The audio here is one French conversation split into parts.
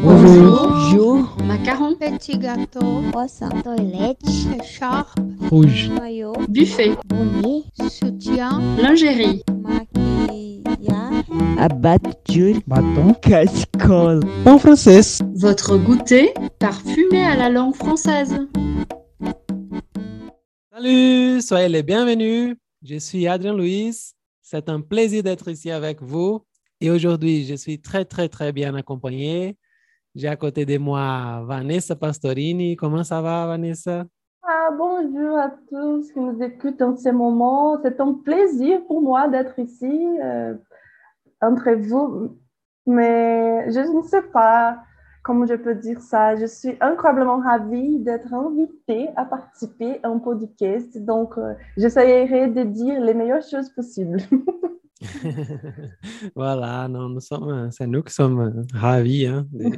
Bonjour. Bonjour. Macaron. Petit gâteau. Croissant. Toilette. Écharpe. Rouge. Maillot. Buffet. Bonnet. Soutien. Lingerie. Maquillage. Abattu. Bâton. Casserole. En français. Votre goûter parfumé à la langue française. Salut, soyez les bienvenus. Je suis Adrien Louis. C'est un plaisir d'être ici avec vous. Et aujourd'hui, je suis très, très, très bien accompagné. J'ai à côté de moi Vanessa Pastorini. Comment ça va, Vanessa? Ah, bonjour à tous qui nous écoutent en ce moment. C'est un plaisir pour moi d'être ici euh, entre vous. Mais je ne sais pas comment je peux dire ça. Je suis incroyablement ravie d'être invitée à participer à un podcast. Donc, euh, j'essaierai de dire les meilleures choses possibles. voilà, non, nous sommes, c'est nous qui sommes ravis hein, de,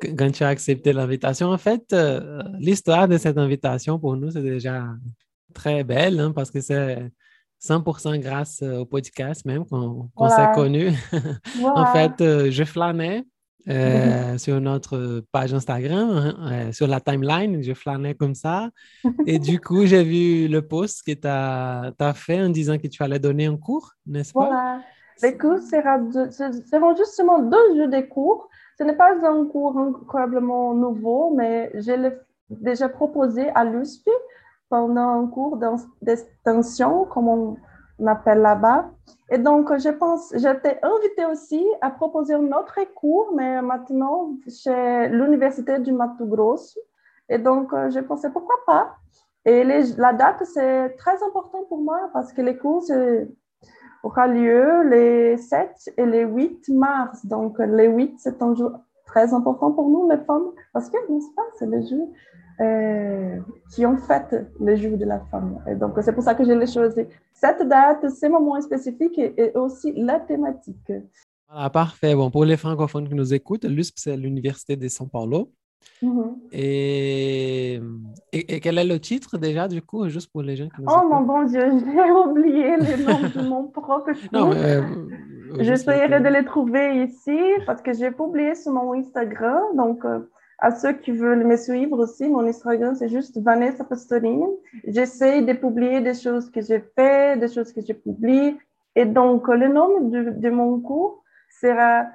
quand tu as accepté l'invitation. En fait, euh, l'histoire de cette invitation pour nous, c'est déjà très belle hein, parce que c'est 100% grâce au podcast même qu'on qu Voilà. s'est connus. en fait, euh, je flânais euh, sur notre page Instagram, hein, euh, sur la timeline, je flânais comme ça. Et du coup, j'ai vu le post que tu as, fait en disant que tu allais donner un cours, n'est-ce pas? Voilà. Les cours seront justement deux jours de cours. Ce n'est pas un cours incroyablement nouveau, mais je l'ai déjà proposé à l'USP pendant un cours d'extension, comme on appelle là-bas. Et donc, je pense, j'étais invitée aussi à proposer un autre cours, mais maintenant chez l'Université du Mato Grosso. Et donc, euh, je pensais pourquoi pas? Et la date, c'est très important pour moi parce que les cours, aura lieu les 7 et les 8 mars. Donc, les 8, c'est un jour très important pour nous, les femmes, parce que, n'est-ce pas, c'est le jour euh, qui ont fait le jour de la femme. Et donc, c'est pour ça que je l'ai choisi. Cette date, ce moment spécifique et, et aussi la thématique. Voilà, parfait. Bon, pour les francophones qui nous écoutent, l'USP, c'est l'Université de São Paulo. Mhm. Et, et, et quel est le titre déjà, du coup, juste pour les gens qui nous Oh mon bon Dieu, j'ai oublié le nom de mon professeur. Non, mais, euh, J'essaierai juste- de les trouver ici parce que j'ai publié sur mon Instagram. Donc, euh, à ceux qui veulent me suivre aussi, mon Instagram, c'est juste Vanessa Pastorini. J'essaie de publier des choses que j'ai fait, des choses que je publie. Et donc, le nom de, de mon cours sera,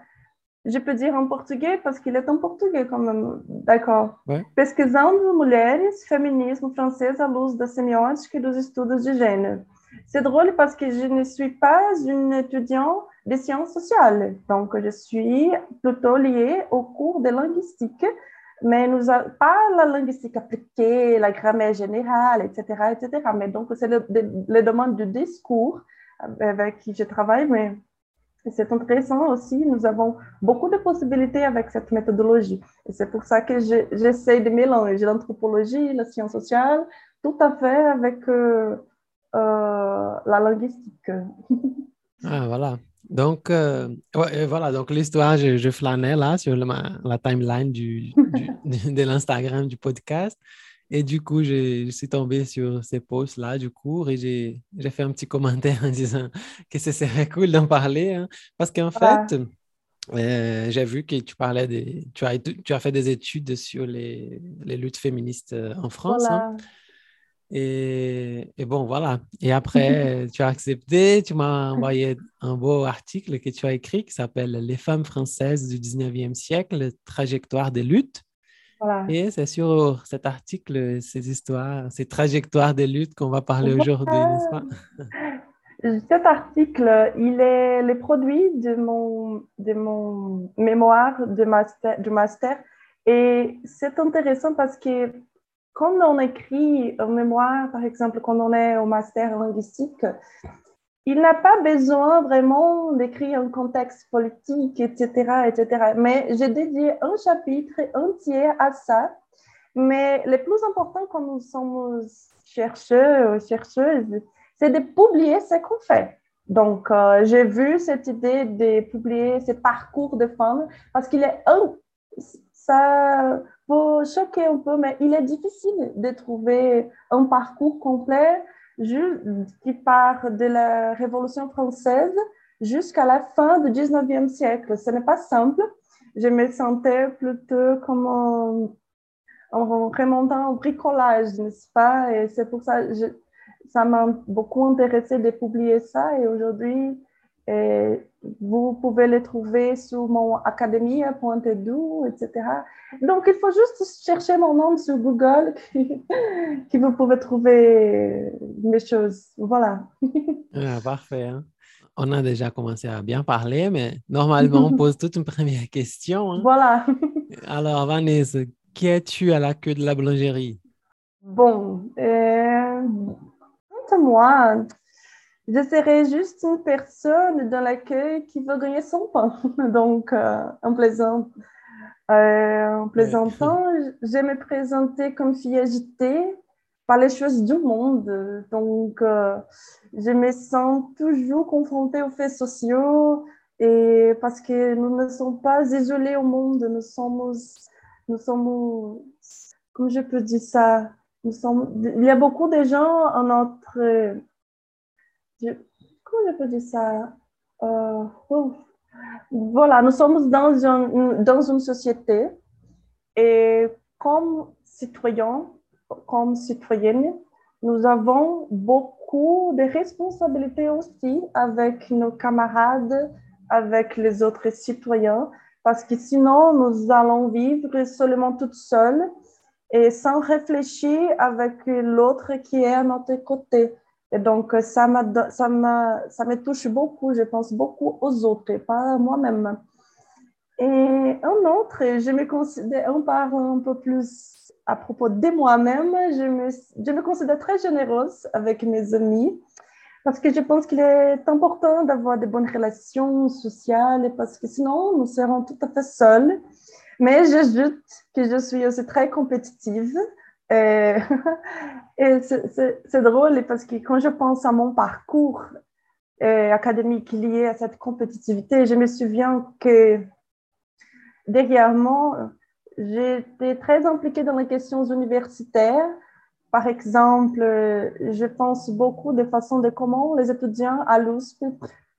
je peux dire en portugais parce qu'il est en portugais quand même. D'accord. Ouais. Pesquisando mulheres, feminismo francês à luz da semiótica e dos estudos de gênero. C'est drôle parce que je ne suis pas une étudiante des sciences sociales. Donc, je suis plutôt liée au cours de linguistique, mais nous a, pas la linguistique appliquée, la grammaire générale, etc., etc. Mais donc, c'est le, le, le domaine du discours avec qui je travaille, mais c'est intéressant aussi. Nous avons beaucoup de possibilités avec cette méthodologie. Et c'est pour ça que je- j'essaie de mélanger l'anthropologie, la science sociale, tout à fait avec euh, euh, la linguistique. Ah, voilà. Donc, euh, ouais, voilà, donc l'histoire, je, je flânais là sur le- la timeline du, du- de l'Instagram du podcast. Et du coup, je, je suis tombé sur ces posts-là du cours et j'ai fait un petit commentaire en disant que ce serait cool d'en parler. hein. parce qu'en fait, euh, j'ai vu que tu parlais des, tu as, tu as fait des études sur les, les luttes féministes euh, en France. hein. Et, et bon, voilà. Et après, tu as accepté, tu m'as envoyé un beau article que tu as écrit qui s'appelle Les femmes françaises du 19e siècle, trajectoire des luttes. Voilà. Et c'est sur cet article, ces histoires, ces trajectoires des luttes qu'on va parler aujourd'hui, n'est-ce pas? Cet article, il est le produit de mon, de mon mémoire de master, de master. Et c'est intéressant parce que quand on écrit un mémoire, par exemple, quand on est au master en linguistique, il n'a pas besoin vraiment d'écrire un contexte politique, etc., etc. Mais j'ai dédié un chapitre entier à ça. Mais le plus important quand nous sommes chercheurs, chercheuses, c'est de publier ce qu'on fait. Donc, euh, j'ai vu cette idée de publier ce parcours de femmes parce qu'il est un, ça peut choquer un peu, mais il est difficile de trouver un parcours complet qui part de la Révolution française jusqu'à la fin du 19e siècle. Ce n'est pas simple. je me sentais plutôt comme en, remontant au bricolage, n'est-ce pas? Et c'est pour ça que ça m'a beaucoup intéressé de publier ça. Et aujourd'hui, et vous pouvez les trouver sur mon academia.edu, etc. Donc, il faut juste chercher mon nom sur Google qui, vous pouvez trouver mes choses. Voilà. Ah, parfait. hein. On a déjà commencé à bien parler, mais normalement, on pose toute une première question. hein. Voilà. Alors, Vanessa, qui es-tu à la queue de la boulangerie? Bon, euh, moi, je serais juste une personne dans l'accueil qui veut gagner son pain. Donc, euh, en, plaisant, euh, en plaisantant, je me présenter comme fille agitée par les choses du monde. Donc, euh, je me sens toujours confrontée aux faits sociaux et parce que nous ne sommes pas isolés au monde, nous sommes, nous sommes, comment je peux dire ça? Nous sommes, il y a beaucoup de gens en notre comment je peux dire ça? Euh, oh. Voilà, nous sommes dans, un- dans une société et comme citoyens, comme citoyennes, nous avons beaucoup de responsabilités aussi avec nos camarades, avec les autres citoyens, parce que sinon, nous allons vivre seulement toutes seules et sans réfléchir avec l'autre qui est à notre côté. Et donc, m'a- ça me touche beaucoup. Je pense beaucoup aux autres, et pas à moi-même. Et un autre, je me considère, on parle un peu plus à propos de moi-même, je me, je me considère très généreuse avec mes amis parce que je pense qu'il est important d'avoir de bonnes relations sociales parce que sinon, nous serons tout à fait seuls. Mais j'ajoute que je suis aussi très compétitive. Et, et c'est- drôle parce que quand je pense à mon parcours euh, académique lié à cette compétitivité, je me souviens que derrière moi, j'étais très impliquée dans les questions universitaires. Par exemple, euh, je pense beaucoup de façon de comment les étudiants à l'USP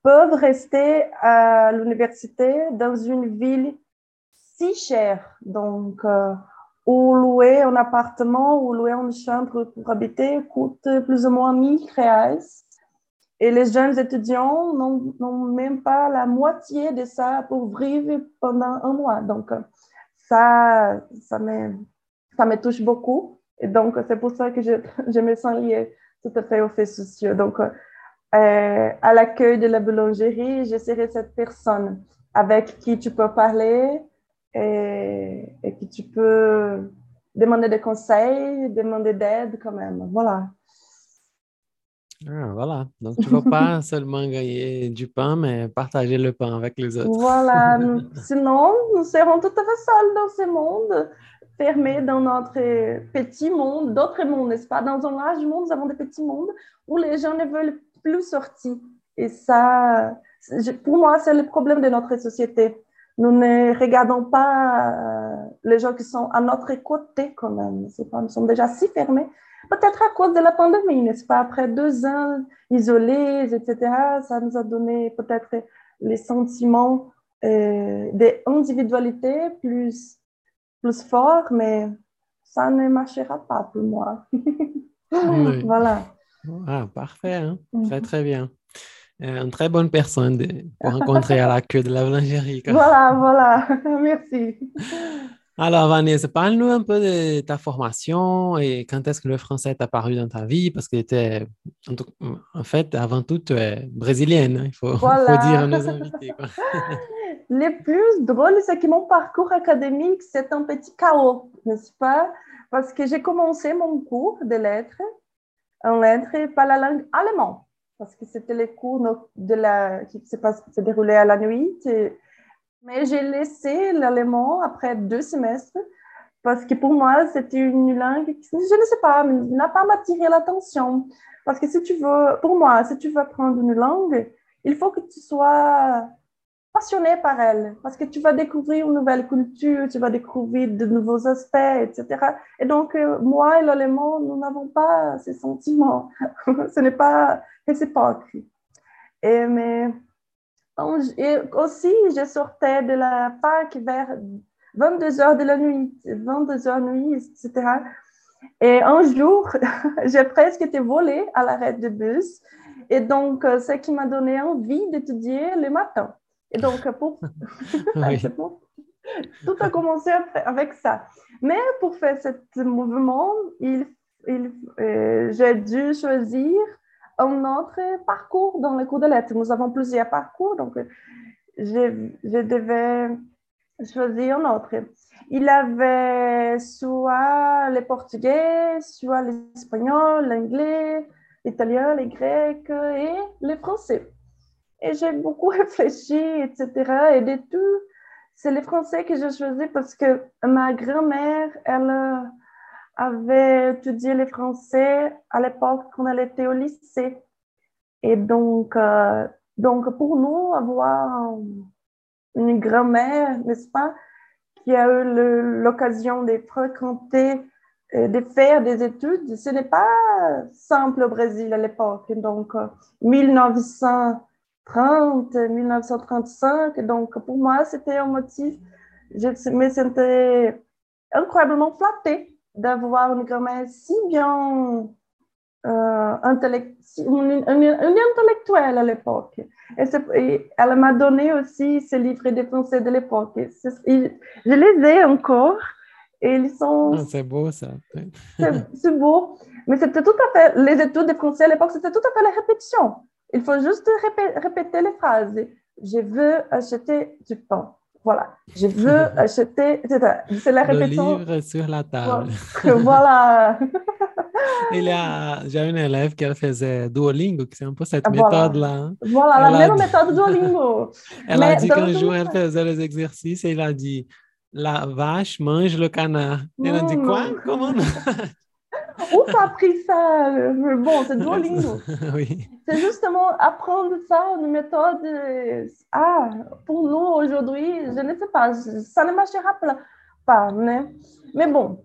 peuvent rester à l'université dans une ville si chère. Donc, euh, ou louer un appartement ou louer une chambre pour habiter coûte plus ou moins 1000 reais. Et les jeunes étudiants n'ont même pas la moitié de ça pour vivre pendant un mois. Donc, ça, ça me, ça me touche beaucoup. Et donc, c'est pour ça que je, je me sens liée tout à fait aux faits sociaux. Donc, euh, à l'accueil de la boulangerie, je serai cette personne avec qui tu peux parler et, et qui tu peux demander des conseils, demander d'aide quand même. Voilà. Ah, voilà. Donc, tu ne vas pas seulement gagner du pain, mais partager le pain avec les autres. Voilà. Sinon, nous serons tout à fait seuls dans ce monde, fermés dans notre petit monde, d'autres mondes, n'est-ce pas? Dans un large monde, nous avons des petits mondes où les gens ne veulent plus sortir. Et ça, pour moi, c'est le problème de notre société. Nous ne regardons pas euh, les gens qui sont à notre côté quand même. C'est pas, nous sommes déjà si fermés. Peut-être à cause de la pandémie, n'est-ce pas? Après deux ans isolés, etc., ça nous a donné peut-être les sentiments euh, d'individualité plus, plus forts, mais ça ne marchera pas pour moi. Oui. Voilà. Ah, parfait, hein? Très, très bien. Euh, une très bonne personne de- pour rencontrer à la queue de la boulangerie. Voilà, voilà. Merci. Alors, Vanessa, parle-nous un peu de ta formation et quand est-ce que le français est apparu dans ta vie, parce que tu étais, en, fait, avant tout, tu es brésilienne, hein, il faut, Voilà. faut dire à nos invités. quoi. Le plus drôle, c'est que mon parcours académique, c'est un petit chaos, n'est-ce pas? Parce que j'ai commencé mon cours de lettres en lettres par la langue allemande, parce que c'était les cours de la, qui se, déroulaient à la nuit. Mais j'ai laissé l'allemand après deux semestres parce que pour moi, c'était une langue qui, je ne sais pas, n'a pas m'attiré l'attention. Parce que si tu veux, pour moi, si tu veux apprendre une langue, il faut que tu sois passionné par elle, parce que tu vas découvrir une nouvelle culture, tu vas découvrir de nouveaux aspects, etc. Et donc, euh, moi et l'allemand, nous n'avons pas ces sentiments. Ce n'est pas réciproque. Et, mais Et aussi, je sortais de la fac vers 22 heures de la nuit, 22 heures nuit, etc. Et un jour, j'ai presque été volée à l'arrêt de bus. Et donc, euh, ce qui m'a donné envie d'étudier le matin. Et donc, pour Oui. Tout a commencé avec ça. Mais pour faire ce mouvement, il, il, euh, j'ai dû choisir un autre parcours dans le cours de lettres. Nous avons plusieurs parcours, donc je, devais choisir un autre. Il avait soit le portugais, soit l'espagnol, l'anglais, l'italien, le grec et le français. Et j'ai beaucoup réfléchi, etc. Et de tout, c'est le français que j'ai choisi parce que ma grand-mère, elle avait étudié le français à l'époque quand elle était au lycée. Et donc, euh, donc pour nous, avoir une grand-mère, n'est-ce pas, qui a eu l'occasion de fréquenter, euh, de faire des études, ce n'est pas simple au Brésil à l'époque. Donc, euh, 1930, 1935, donc pour moi, c'était un motif. Je me sentais incroyablement flattée d'avoir une grand-mère si bien euh, intellect- une, une- une intellectuelle à l'époque. Et, elle m'a donné aussi ces livres de français de l'époque. Je les ai encore et ils sont Ah, c'est beau ça. c'est c'est beau, mais c'était tout à fait, les études de français à l'époque, c'était tout à fait la répétition. Il faut juste répé- répéter les phrases. Je veux acheter du pain. Voilà. Je veux acheter. C'est la Le répétition. livre sur la table. Voilà. Il y a, j'ai une élève qui faisait Duolingo, qui c'est un peu cette voilà. méthode-là. Voilà, Elle la même dit- méthode Duolingo. Elle a dit qu'un jour, elle faisait les exercices et il a dit La vache mange le canard. Elle a dit Quoi? Comment? Où t'as appris ça? Bon, c'est Duolingo. Oui. C'est justement apprendre ça, une méthode. euh, Ah, pour nous aujourd'hui, je ne sais pas, ça ne marchera pas, pas mais, mais bon.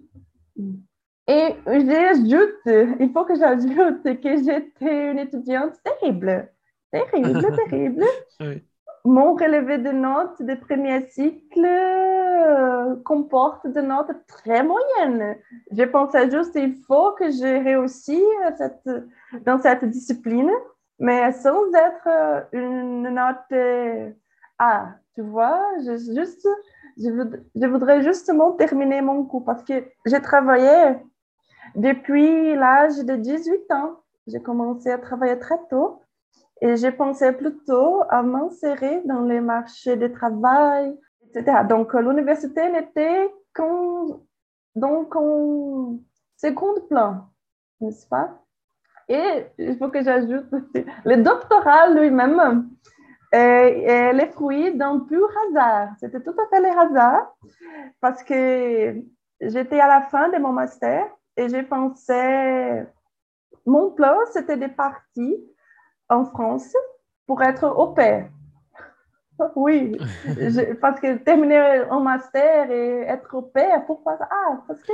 Et j'ajoute, il faut que j'ajoute que j'étais une étudiante terrible. Terrible, terrible. Oui. Mon relevé de notes de premier cycle euh, comporte des notes très moyennes. Je pensais juste il faut que je réussisse dans cette discipline, mais sans être euh, une note euh, A. Tu vois, juste, je, je voudrais justement terminer mon cours parce que j'ai travaillé depuis l'âge de 18 ans. J'ai commencé à travailler très tôt. Et j'ai pensé plutôt à m'insérer dans les marchés de travail, etc. Donc, euh, l'université n'était qu'en donc en second plan, n'est-ce pas? Et il faut que j'ajoute le doctorat lui-même est le fruit d'un pur hasard. C'était tout à fait le hasard parce que j'étais à la fin de mon master et j'ai pensé, mon plan, c'était de partir en France pour être au pair. Oui, je- parce que terminer un master et être au pair, pourquoi? Ça? Ah, parce que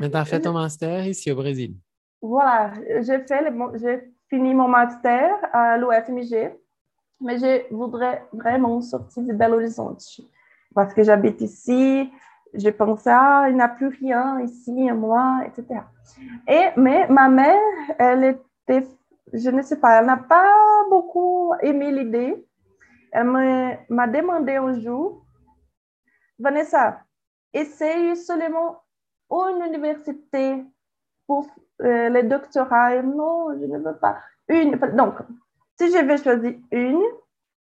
Mais tu as fait ton master ici au Brésil. voilà, j'ai fait j'ai fini mon master à l'UFMG, mais je voudrais vraiment sortir de Belo Horizonte parce que j'habite ici. Je pensais, ah, il n'y a plus rien ici, moi, etc. Et, mais ma mère, elle était, je ne sais pas, elle n'a pas beaucoup aimé l'idée. Elle m'a demandé un jour, Vanessa, essaye seulement une université pour euh, le doctorat. Non, je ne veux pas. Une. Donc, si je vais choisir une,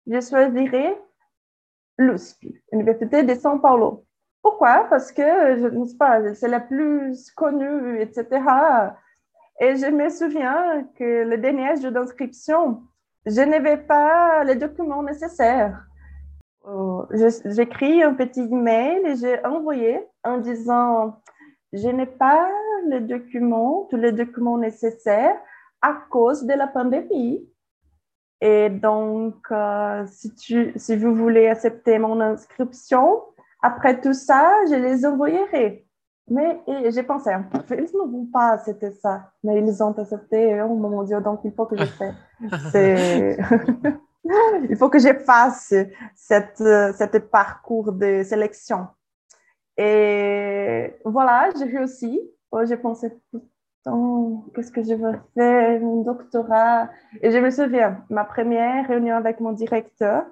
je choisirai l'USP, Université de São Paulo. Pourquoi? Parce que, je ne sais pas, c'est la plus connue, etc. Et je me souviens que le dernier jour d'inscription, je n'avais pas les documents nécessaires. Euh, J'écris un petit email et j'ai envoyé en disant je n'ai pas les documents, tous les documents nécessaires à cause de la pandémie. Et donc, euh, si, tu, si vous voulez accepter mon inscription, après tout ça, je les envoyerai. Mais j'ai pensé, ils ne vont pas accepter ça. Mais ils ont accepté. Oh mon Dieu, donc il faut que je fasse. Il faut que je fasse cette, cette parcours de sélection. Et voilà, j'ai réussi. Oh, j'ai pensé, putain, qu'est-ce que je veux faire, mon doctorat. Et je me souviens, ma première réunion avec mon directeur,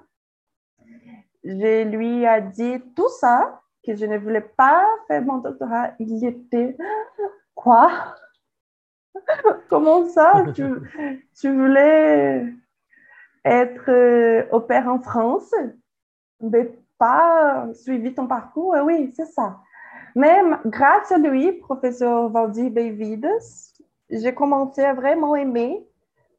je lui ai dit tout ça, je ne voulais pas faire mon doctorat. Il était, quoi? Comment ça? Tu, tu voulais être euh, au père en France, mais pas suivi ton parcours? Oui, c'est ça. Mais grâce à lui, professeur Valdir Beivides, j'ai commencé à vraiment aimer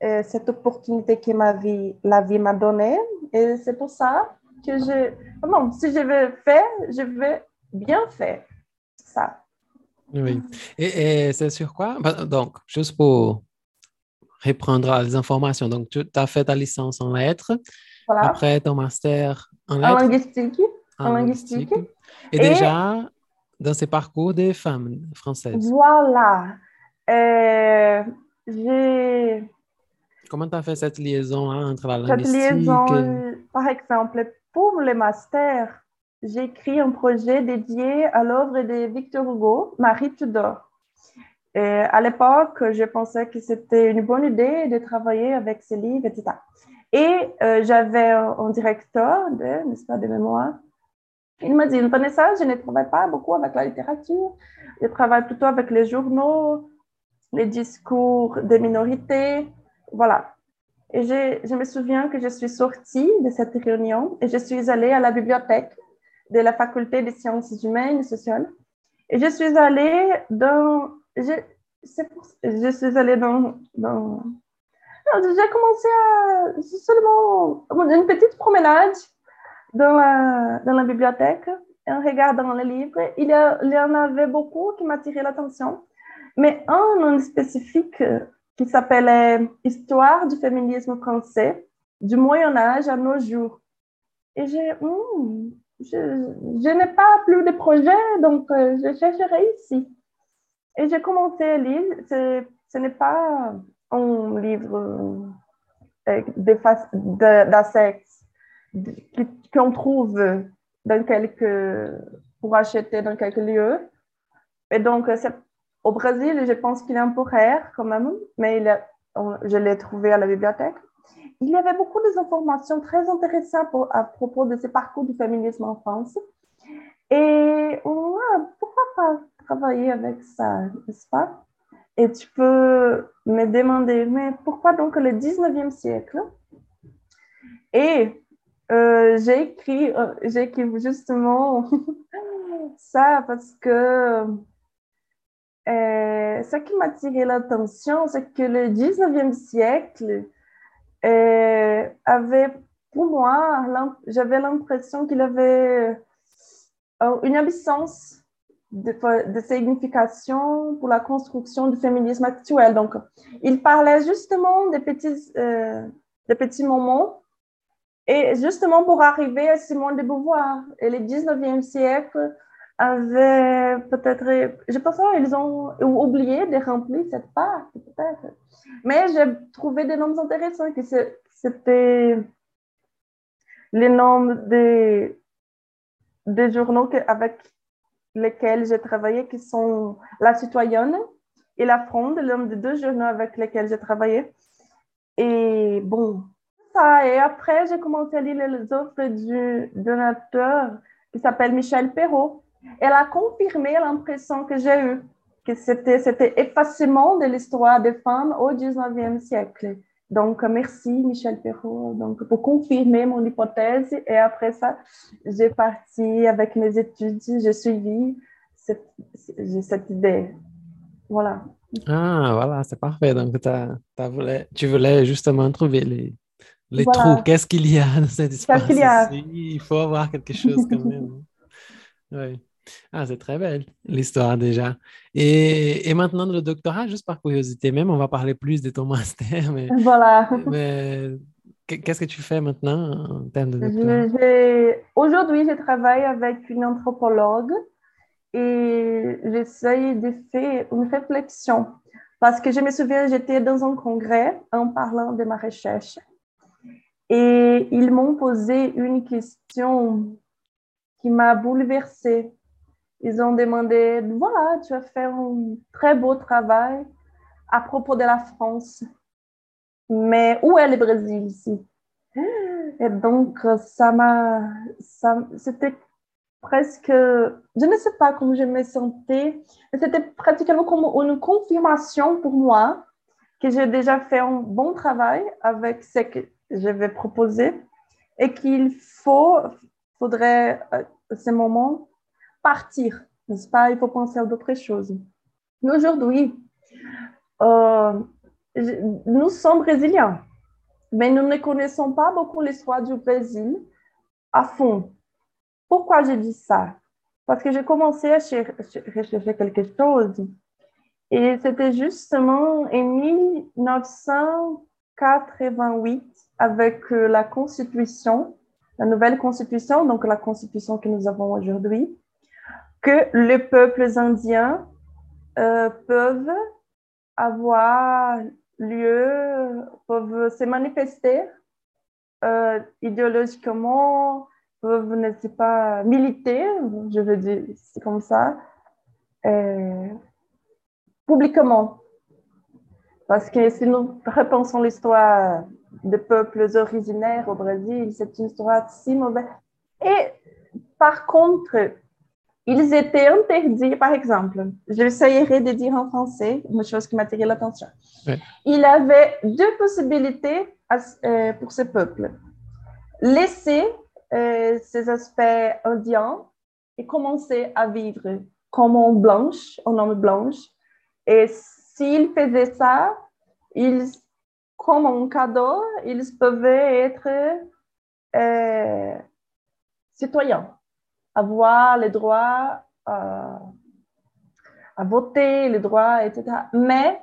euh, cette opportunité que ma vie, la vie m'a donnée. Et c'est pour ça que je... Bon, si je veux faire, je veux bien faire. Ça. Oui. Et, et c'est sur quoi? Bah, Donc, juste pour reprendre les informations. Donc, tu as fait ta licence en lettres, Voilà. après ton master en en lettres. linguistique. en linguistique. Et, Et- déjà, dans ces parcours des femmes françaises, Voilà. Euh, j'ai comment tu as fait cette liaison hein, entre la cette linguistique liaison, et- par exemple, pour le master, j'ai écrit un projet dédié à l'œuvre de Victor Hugo, Marie Tudor. À l'époque, je pensais que c'était une bonne idée de travailler avec ces livres, etc. Et euh, j'avais un, un directeur de, n'est-ce pas, de mémoire. Il m'a dit, Vanessa, je ne travaille pas beaucoup avec la littérature. Je travaille plutôt avec les journaux, les discours des minorités. Voilà. Et je, me souviens que je suis sortie de cette réunion et je suis allée à la bibliothèque de la faculté des sciences humaines et sociales. Et je suis allée dans... Je, pour- je suis allée dans... dans j'ai commencé à... seulement une petite promenade dans la, dans la bibliothèque en regardant les livres. Il y, a- il y en avait beaucoup qui m'attiraient l'attention, mais un en spécifique qui s'appelait Histoire du féminisme français du Moyen Âge à nos jours. Et j'ai, Hmm, je, je n'ai pas plus de projets, donc euh, je chercherai ici. Et j'ai commencé à lire. Ce n'est pas un livre euh, de, face- de, qui- qu'on trouve dans quelques, pour acheter dans quelques lieux. Et donc, euh, c'est, au Brésil, je pense qu'il est un peu rare quand même, mais je l'ai trouvé à la bibliothèque. Il y avait beaucoup d'informations très intéressantes à propos de ce parcours du féminisme en France. Et pourquoi pas travailler avec ça, n'est-ce pas? Et tu peux me demander, mais pourquoi donc le 19e siècle? Et euh, j'ai écrit, euh, j'ai écrit justement ça parce que euh, ce qui m'a tiré l'attention, c'est que le 19e siècle euh, avait, pour moi, j'avais l'impression qu'il avait euh, une absence de, signification pour la construction du féminisme actuel. Donc, il parlait justement des petits, petits moments et justement pour arriver à Simone de Beauvoir. Et le 19e siècle avait peut-être, je pense qu'ils ont oublié de remplir cette part, peut-être. Mais j'ai trouvé des noms intéressants, que c'était les noms des, des journaux que- avec lesquels j'ai travaillé, qui sont La Citoyenne et La Fronde, l'un des deux journaux avec lesquels j'ai travaillé. Et bon, ça. Et après, j'ai commencé à lire les offres du donateur qui s'appelle Michel Perrault. Elle a confirmé l'impression que j'ai eue, que c'était effacement de l'histoire des femmes au 19e siècle. Donc, merci Michel Perrault donc, pour confirmer mon hypothèse. Et après ça, j'ai parti avec mes études, j'ai suivi cette, cette idée. Voilà. Ah, voilà, c'est parfait. Donc, voulu- tu voulais justement trouver les, les Voilà. trous. Qu'est-ce qu'il y a dans cet espace qu'il y a? ici? Il faut avoir quelque chose quand même. Oui. Ah, c'est très belle l'histoire déjà. Et, et maintenant, le doctorat, juste par curiosité même, on va parler plus de ton master, mais, Voilà. mais qu'est-ce que tu fais maintenant en termes de doctorat? Aujourd'hui, je travaille avec une anthropologue et j'essaye de faire une réflexion. Parce que je me souviens, j'étais dans un congrès en parlant de ma recherche. Et ils m'ont posé une question qui m'a bouleversée. Ils ont demandé, voilà, tu as fait un très beau travail à propos de la France, mais où est le Brésil ici? Et donc, ça m'a, ça, c'était presque, je ne sais pas comment je me sentais, mais c'était pratiquement comme une confirmation pour moi que j'ai déjà fait un bon travail avec ce que je vais proposer et qu'il faut, faudrait, à ce moment, partir, n'est-ce pas? Il faut penser à d'autres choses. Mais aujourd'hui, euh, nous sommes brésiliens, mais nous ne connaissons pas beaucoup l'histoire du Brésil à fond. Pourquoi je dis ça? Parce que j'ai commencé à rechercher quelque chose et c'était justement en 1988 avec euh, la Constitution, la nouvelle Constitution, donc la Constitution que nous avons aujourd'hui, que les peuples indiens euh, peuvent avoir lieu, peuvent se manifester euh, idéologiquement, peuvent, ne pas, militer, je veux dire, c'est comme ça, euh, publiquement. Parce que si nous repensons l'histoire des peuples originaires au Brésil, c'est une histoire si mauvaise. Et par contre, ils étaient interdits, par exemple, j'essayerai de dire en français une chose qui m'attirait l'attention. Ouais. Il avait deux possibilités à- euh, pour ce peuple. Laisser euh, ces aspects indiens et commencer à vivre comme en blanche, en homme blanche. Et s'ils faisaient ça, ils, comme un cadeau, ils pouvaient être euh, citoyens avoir le droit à, à voter, le droit, etc. Mais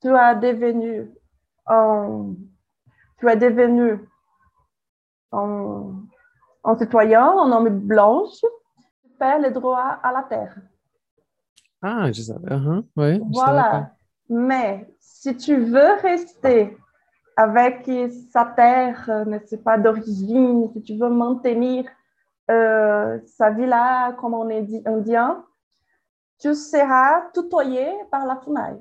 tu as devenu un, tu es devenu un, un citoyen, un homme blanche, tu perds le droit à la terre. Ah, je savais. uh-huh, ouais, je savais pas. Voilà. Mais si tu veux rester avec sa terre, euh, ne sais pas, d'origine, si tu veux maintenir euh, sa vie là comme on est dit- indien, tu seras tutoyé par la FUNAI.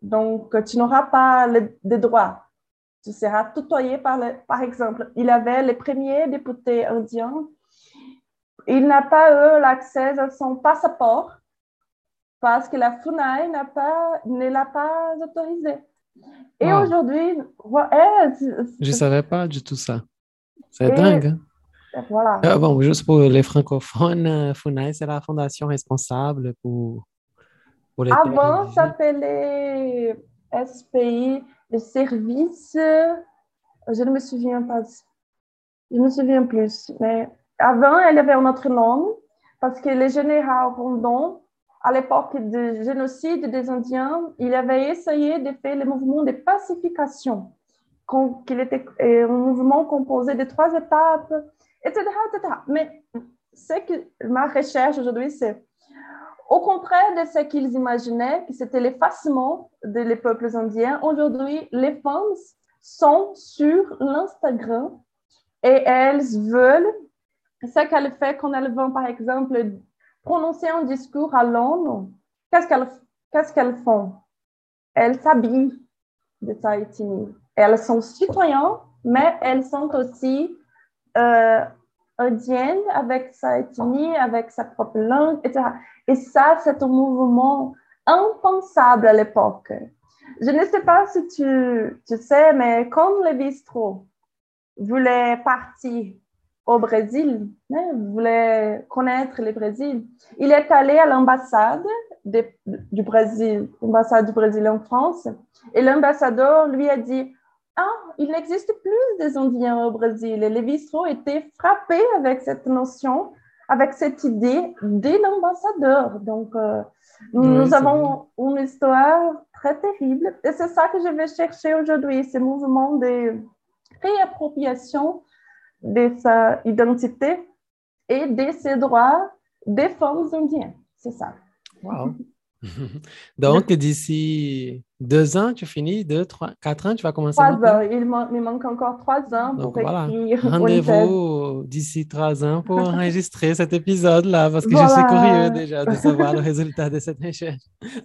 Donc, tu n'auras pas le- de droits. Tu seras tutoyé par, le, par exemple, il avait le premier député indien. Il n'a pas eu l'accès à son passeport parce que la FUNAI n'a pas, ne l'a pas autorisé. Et Wow. aujourd'hui, ouais, Je savais pas du tout ça. C'est dingue. hein? Voilà. Ah, bon, juste pour les francophones, euh, FUNAI, c'est la fondation responsable pour, pour les Avant, terres ça s'appelait SPI, les services, euh, je ne me souviens pas, je ne me souviens plus, mais avant, elle avait un autre nom, parce que le général Rondon, à l'époque du génocide des Indiens, il avait essayé de faire le mouvement de pacification, qu'il était euh, un mouvement composé de trois étapes, etc., etc. Mais ce que ma recherche aujourd'hui, c'est au contraire de ce qu'ils imaginaient, que c'était l'effacement des les peuples indiens, aujourd'hui, les femmes sont sur l'Instagram et elles veulent, ce qu'elles font quand elles vont, par exemple, prononcer un discours à l'ONU, qu'est-ce qu'elles qu'est-ce qu'elles font? Elles s'habillent de sa ethnie. Elles sont citoyennes, mais elles sont aussi euh, indiennes avec sa ethnie, avec sa propre langue, etc. Et ça, c'est un mouvement impensable à l'époque. Je ne sais pas si tu, tu sais, mais quand le bistrot voulait partir au Brésil, hein, voulait connaître le Brésil, il est allé à l'ambassade de- du Brésil, l'ambassade du Brésil en France, et l'ambassadeur lui a dit Ah, il n'existe plus des Indiens au Brésil. Et bistrot était frappé avec cette notion, avec cette idée de l'ambassadeur. Donc, euh, Oui, nous avons une histoire très terrible. Et c'est ça que je vais chercher aujourd'hui, ce mouvement de réappropriation de sa identité et de ses droits des femmes indiennes. C'est ça. Wow. Donc, d'ici deux ans, tu finis, deux, trois, quatre ans, tu vas commencer Trois maintenant? ans. Il man- manque encore trois ans pour Donc voilà, rendez-vous d'ici trois ans pour enregistrer cet épisode-là, parce que je suis curieux déjà de savoir le résultat de cette recherche.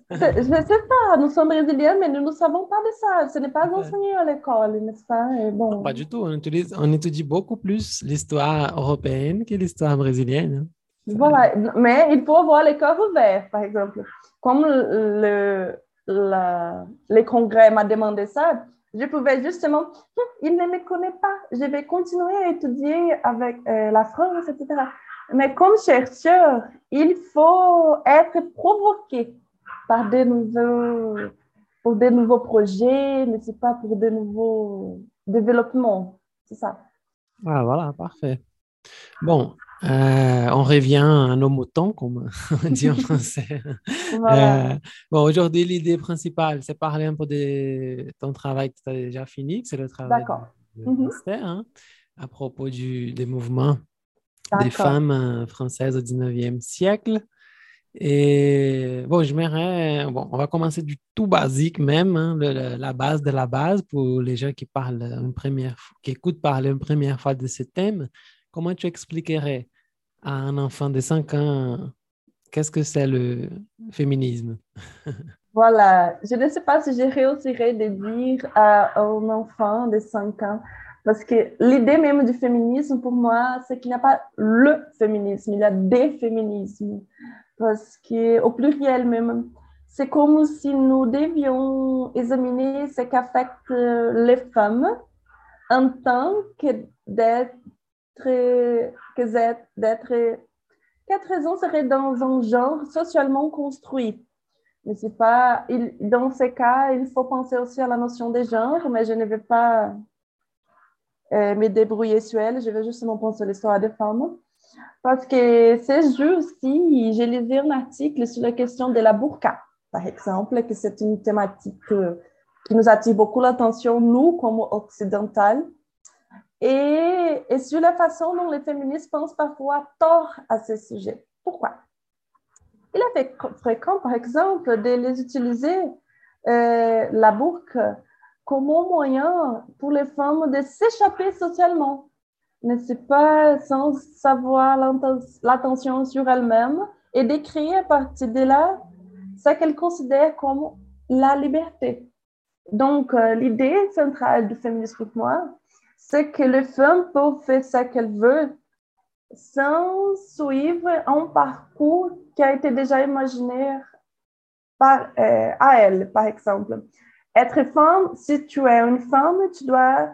Je ne sais pas, nous sommes brésiliens, mais nous ne savons pas de ça. Ce n'est pas enseigné à l'école, n'est-ce pas? Et bon, Pas du tout, on étudie, on étudie beaucoup plus l'histoire européenne que l'histoire brésilienne. Voilà, mais il faut avoir les cœurs ouverts, par exemple. Comme le, la- les congrès m'a demandé ça, je pouvais justement, Hum, il ne me connaît pas, je vais continuer à étudier avec euh, la France, etc. Mais comme chercheur, il faut être provoqué par des nouveaux, pour des nouveaux projets, mais c'est pas pour de nouveaux développements. C'est ça. Ah, voilà, parfait. Bon, euh, on revient à nos moutons, comme on dit en français. Voilà. Euh, bon, aujourd'hui, l'idée principale, c'est parler un peu de ton travail que tu as déjà fini, c'est le travail de, de Mhm. hein, à propos du, des mouvements des femmes euh, françaises au 19e siècle. Et bon, j'aimerais, bon, on va commencer du tout basique même, hein, le- le- la base de la base pour les gens qui parlent une première, qui écoutent parler une première fois de ce thème. Comment tu expliquerais à un enfant de 5 ans qu'est-ce que c'est le féminisme? Voilà, je ne sais pas si je réussirai de dire à un enfant de 5 ans, parce que l'idée même du féminisme, pour moi, c'est qu'il n'y a pas le féminisme, il y a des féminismes. Parce qu'au pluriel même, c'est comme si nous devions examiner ce qu'affectent les femmes en tant que d'être, que d'être, quatre raisons seraient dans un genre socialement construit. Mais c'est pas, dans ces cas, il faut penser aussi à la notion de genre, mais je ne vais pas euh, me débrouiller sur elle, je vais justement penser à l'histoire des femmes. Parce que ces jours aussi, j'ai lisé un article sur la question de la burqa, par exemple, que c'est une thématique euh, qui nous attire beaucoup l'attention, nous, comme occidentales. Et, sur la façon dont les féministes pensent parfois tort à ce sujet. Pourquoi? Il est fréquent, par exemple, de les utiliser, euh, la burqa, comme moyen pour les femmes de s'échapper socialement. C'est pas sans savoir l'attention sur elles-mêmes et créer à partir de là ce qu'elles considèrent comme la liberté. Donc, euh, l'idée centrale du féminisme pour moi, c'est que les femmes peuvent faire ce qu'elles veulent sans suivre un parcours qui a été déjà imaginé euh, à elles, par exemple. Être femme, si tu es une femme, tu dois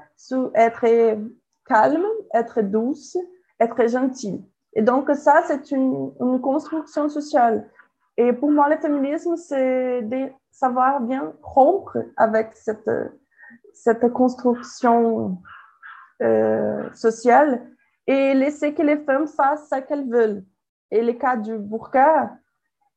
être calme, être douce, être gentille. Et donc, ça, c'est une, construction sociale. Et pour moi, le féminisme, c'est de savoir bien rompre avec cette, cette construction sociale et laisser que les femmes fassent ce qu'elles veulent. Et le cas du burqa,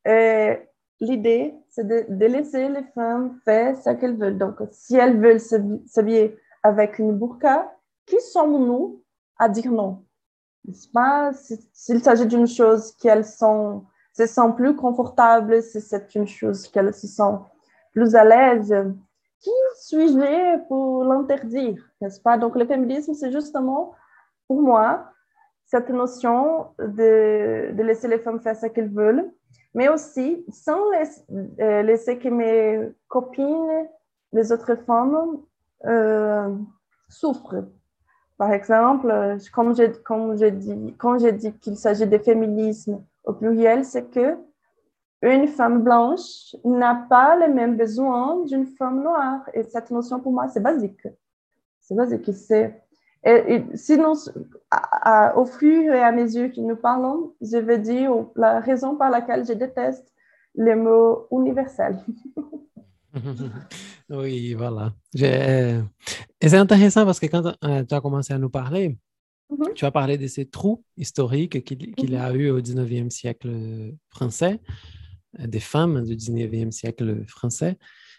euh, l'idée, c'est de, laisser les femmes faire ce qu'elles veulent. Donc, si elles veulent s'hab- s'habiller avec une burqa, qui sommes-nous à dire non? N'est-ce pas? Si- S'il s'agit d'une chose qu'elles se sentent plus confortables, si c'est une chose qu'elles se sentent plus à l'aise, qui suis-je pour l'interdire? N'est-ce pas? Donc, le féminisme, c'est justement, pour moi, cette notion de, de laisser les femmes faire ce qu'elles veulent, mais aussi sans laisser, euh, laisser que mes copines, les autres femmes, euh, souffrent. Par exemple, comme j'ai dit, quand j'ai dit qu'il s'agit de féminisme au pluriel, c'est que une femme blanche n'a pas les mêmes besoins d'une femme noire. Et cette notion, pour moi, c'est basique. C'est basique. C'est, et, et sinon, à- à- au fur et à mesure que nous parlons, je vais dire la raison par laquelle je déteste les mots universels. Oui, voilà. J'ai- Et c'est intéressant parce que quand euh, tu as commencé à nous parler, Mhm. tu as parlé de ces trous historiques qu'il qu'il y a eu au 19e siècle français, euh, des femmes du 19e siècle français.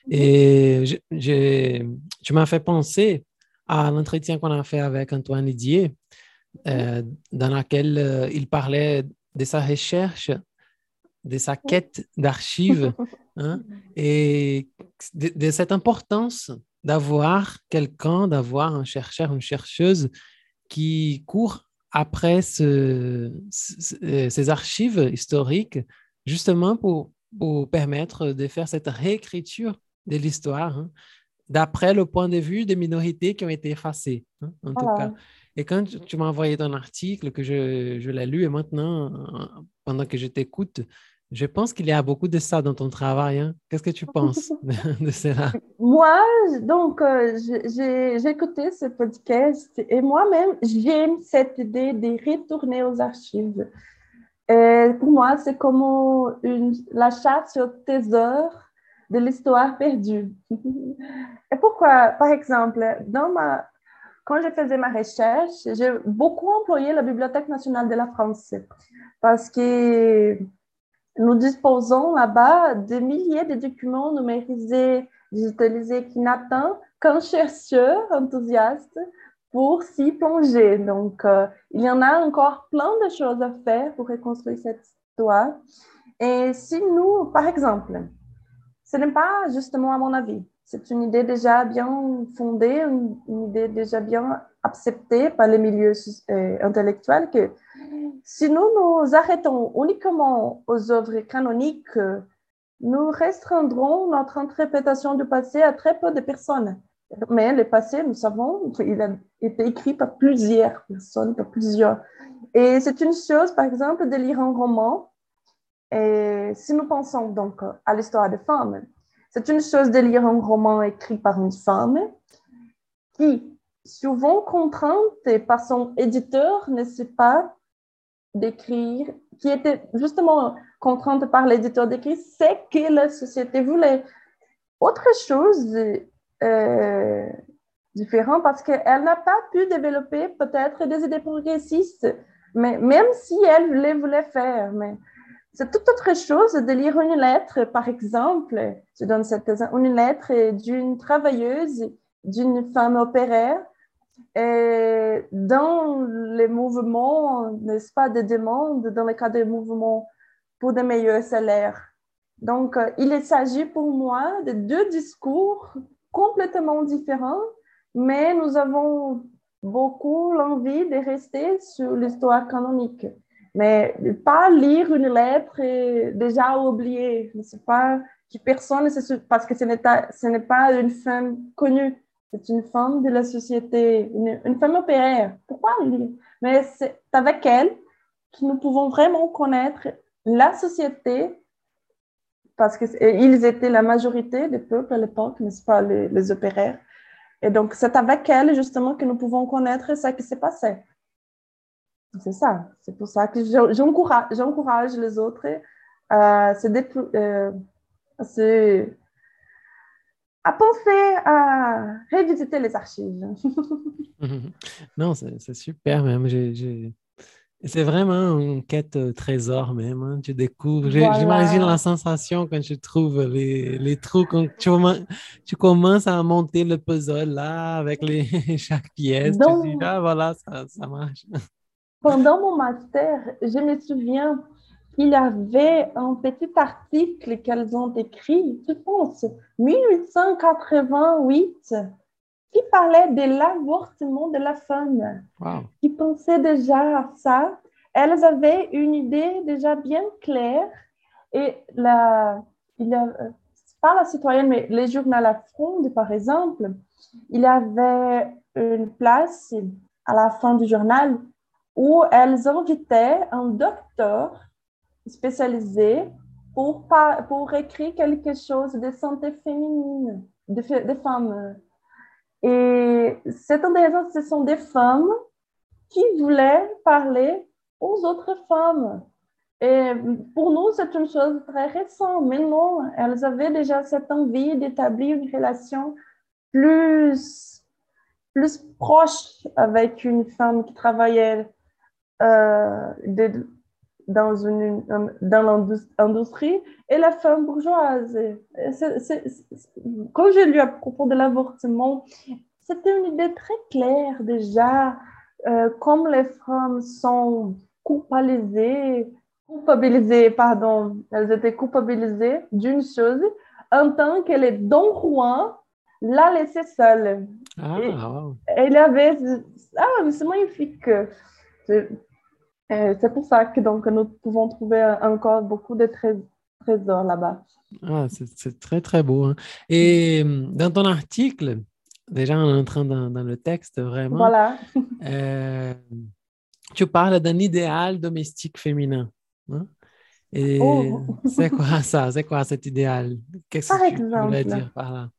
Et je- j'ai- tu m'as fait penser à l'entretien qu'on a fait avec Antoine Didier, euh, dans laquelle euh, il parlait de sa recherche de sa quête d'archives hein, et de, de cette importance d'avoir quelqu'un, d'avoir un chercheur, une chercheuse qui court après ce- ce- ces archives historiques, justement pour, pour permettre de faire cette réécriture de l'histoire, hein, d'après le point de vue des minorités qui ont été effacées, hein, en tout Voilà. cas. Et quand tu, tu m'as envoyé ton article, que je, je l'ai lu, et maintenant, pendant que je t'écoute, je pense qu'il y a beaucoup de ça dans ton travail. hein. Qu'est-ce que tu penses de, cela? Moi, donc, euh, j'ai écouté ce podcast et moi-même, j'aime cette idée de retourner aux archives. Et pour moi, c'est comme une, la chasse au trésor de l'histoire perdue. Et pourquoi, par exemple, dans ma, quand je faisais ma recherche, j'ai beaucoup employé la Bibliothèque nationale de la France parce que nous disposons là-bas de milliers de documents numérisés, digitalisés qui n'attendent qu'un chercheur enthousiaste pour s'y plonger. Donc, euh, il y en a encore plein de choses à faire pour reconstruire cette histoire. Et si nous, par exemple, ce n'est pas justement à mon avis, c'est une idée déjà bien fondée, une, idée déjà bien acceptée par les milieux euh, intellectuels que si nous nous arrêtons uniquement aux œuvres canoniques, nous restreindrons notre interprétation du passé à très peu de personnes. Mais le passé, nous savons, il a été écrit par plusieurs personnes, par plusieurs. Et c'est une chose, par exemple, de lire un roman. Et si nous pensons donc à l'histoire des femmes, c'est une chose de lire un roman écrit par une femme qui, souvent contrainte par son éditeur, ne sait pas d'écrire, qui était justement contrainte par l'éditeur d'écrire, c'est que la société voulait. Autre chose euh, différente, parce qu'elle n'a pas pu développer peut-être des idées progressistes, mais même si elle les voulait faire. Mais c'est toute autre chose de lire une lettre, par exemple, je donne cette une lettre d'une travailleuse, d'une femme opéraire, dans les mouvements, n'est-ce pas, de demande, dans le cas des mouvements pour de meilleurs salaires. Donc, il s'agit pour moi de deux discours complètement différents, mais nous avons beaucoup l'envie de rester sur l'histoire canonique. Mais pas lire une lettre et déjà ne sais pas qui personne, parce que ce n'est pas, ce n'est pas une femme connue. C'est une femme de la société, une, une femme opéraire. Pourquoi lire? Mais c'est avec elle que nous pouvons vraiment connaître la société, parce qu'ils étaient la majorité des peuples à l'époque, n'est-ce pas, les, les opéraires. Et donc, c'est avec elle, justement, que nous pouvons connaître ce qui s'est passé. C'est ça. C'est pour ça que j'encourage, les autres à se, euh, à se à penser à revisiter les archives. non, c'est super même. C'est vraiment une quête trésor même. Hein. Tu découvres. Voilà. J'imagine la sensation quand tu trouves les, les trous, quand tu, tu, commences à monter le puzzle là avec les, chaque pièce. Donc, tu dis, ah voilà, ça, ça marche. Pendant mon master, je me souviens il y avait un petit article qu'elles ont écrit, je pense, 1888, qui parlait de l'avortement de la femme? Wow. Qui pensait déjà à ça? Elles avaient une idée déjà bien claire. Et la, il a, pas la citoyenne, mais les journaux à Fronde, par exemple, il y avait une place à la fin du journal où elles invitaient un docteur spécialisé pour, pour écrire quelque chose de santé féminine, des de femmes. Et c'est intéressant, ce sont des femmes qui voulaient parler aux autres femmes. Et pour nous, c'est une chose très récente, mais non, elles avaient déjà cette envie d'établir une relation plus, plus proche avec une femme qui travaillait euh, dans, une, dans l'industrie et la femme bourgeoise. C est, c est, quand j'ai lu à propos de l'avortement, c'était une idée très claire déjà, euh, comme les femmes sont culpabilisées, culpabilisées, pardon, elles étaient culpabilisées d'une chose en tant que le Don Juan l'a laissée seule. Ah, Et- wow. Elle avait... Ah, c'est magnifique. C'est euh, c'est pour ça que donc, nous pouvons trouver encore beaucoup de trés- trésors là-bas. Ah, c'est très, très beau. hein. Et hum, dans ton article, déjà en entrant dans, dans le texte, vraiment, Voilà. euh, tu parles d'un idéal domestique féminin. hein. Et Oh. c'est quoi ça? C'est quoi cet idéal? Qu'est-ce que tu voulais exemple. dire par là?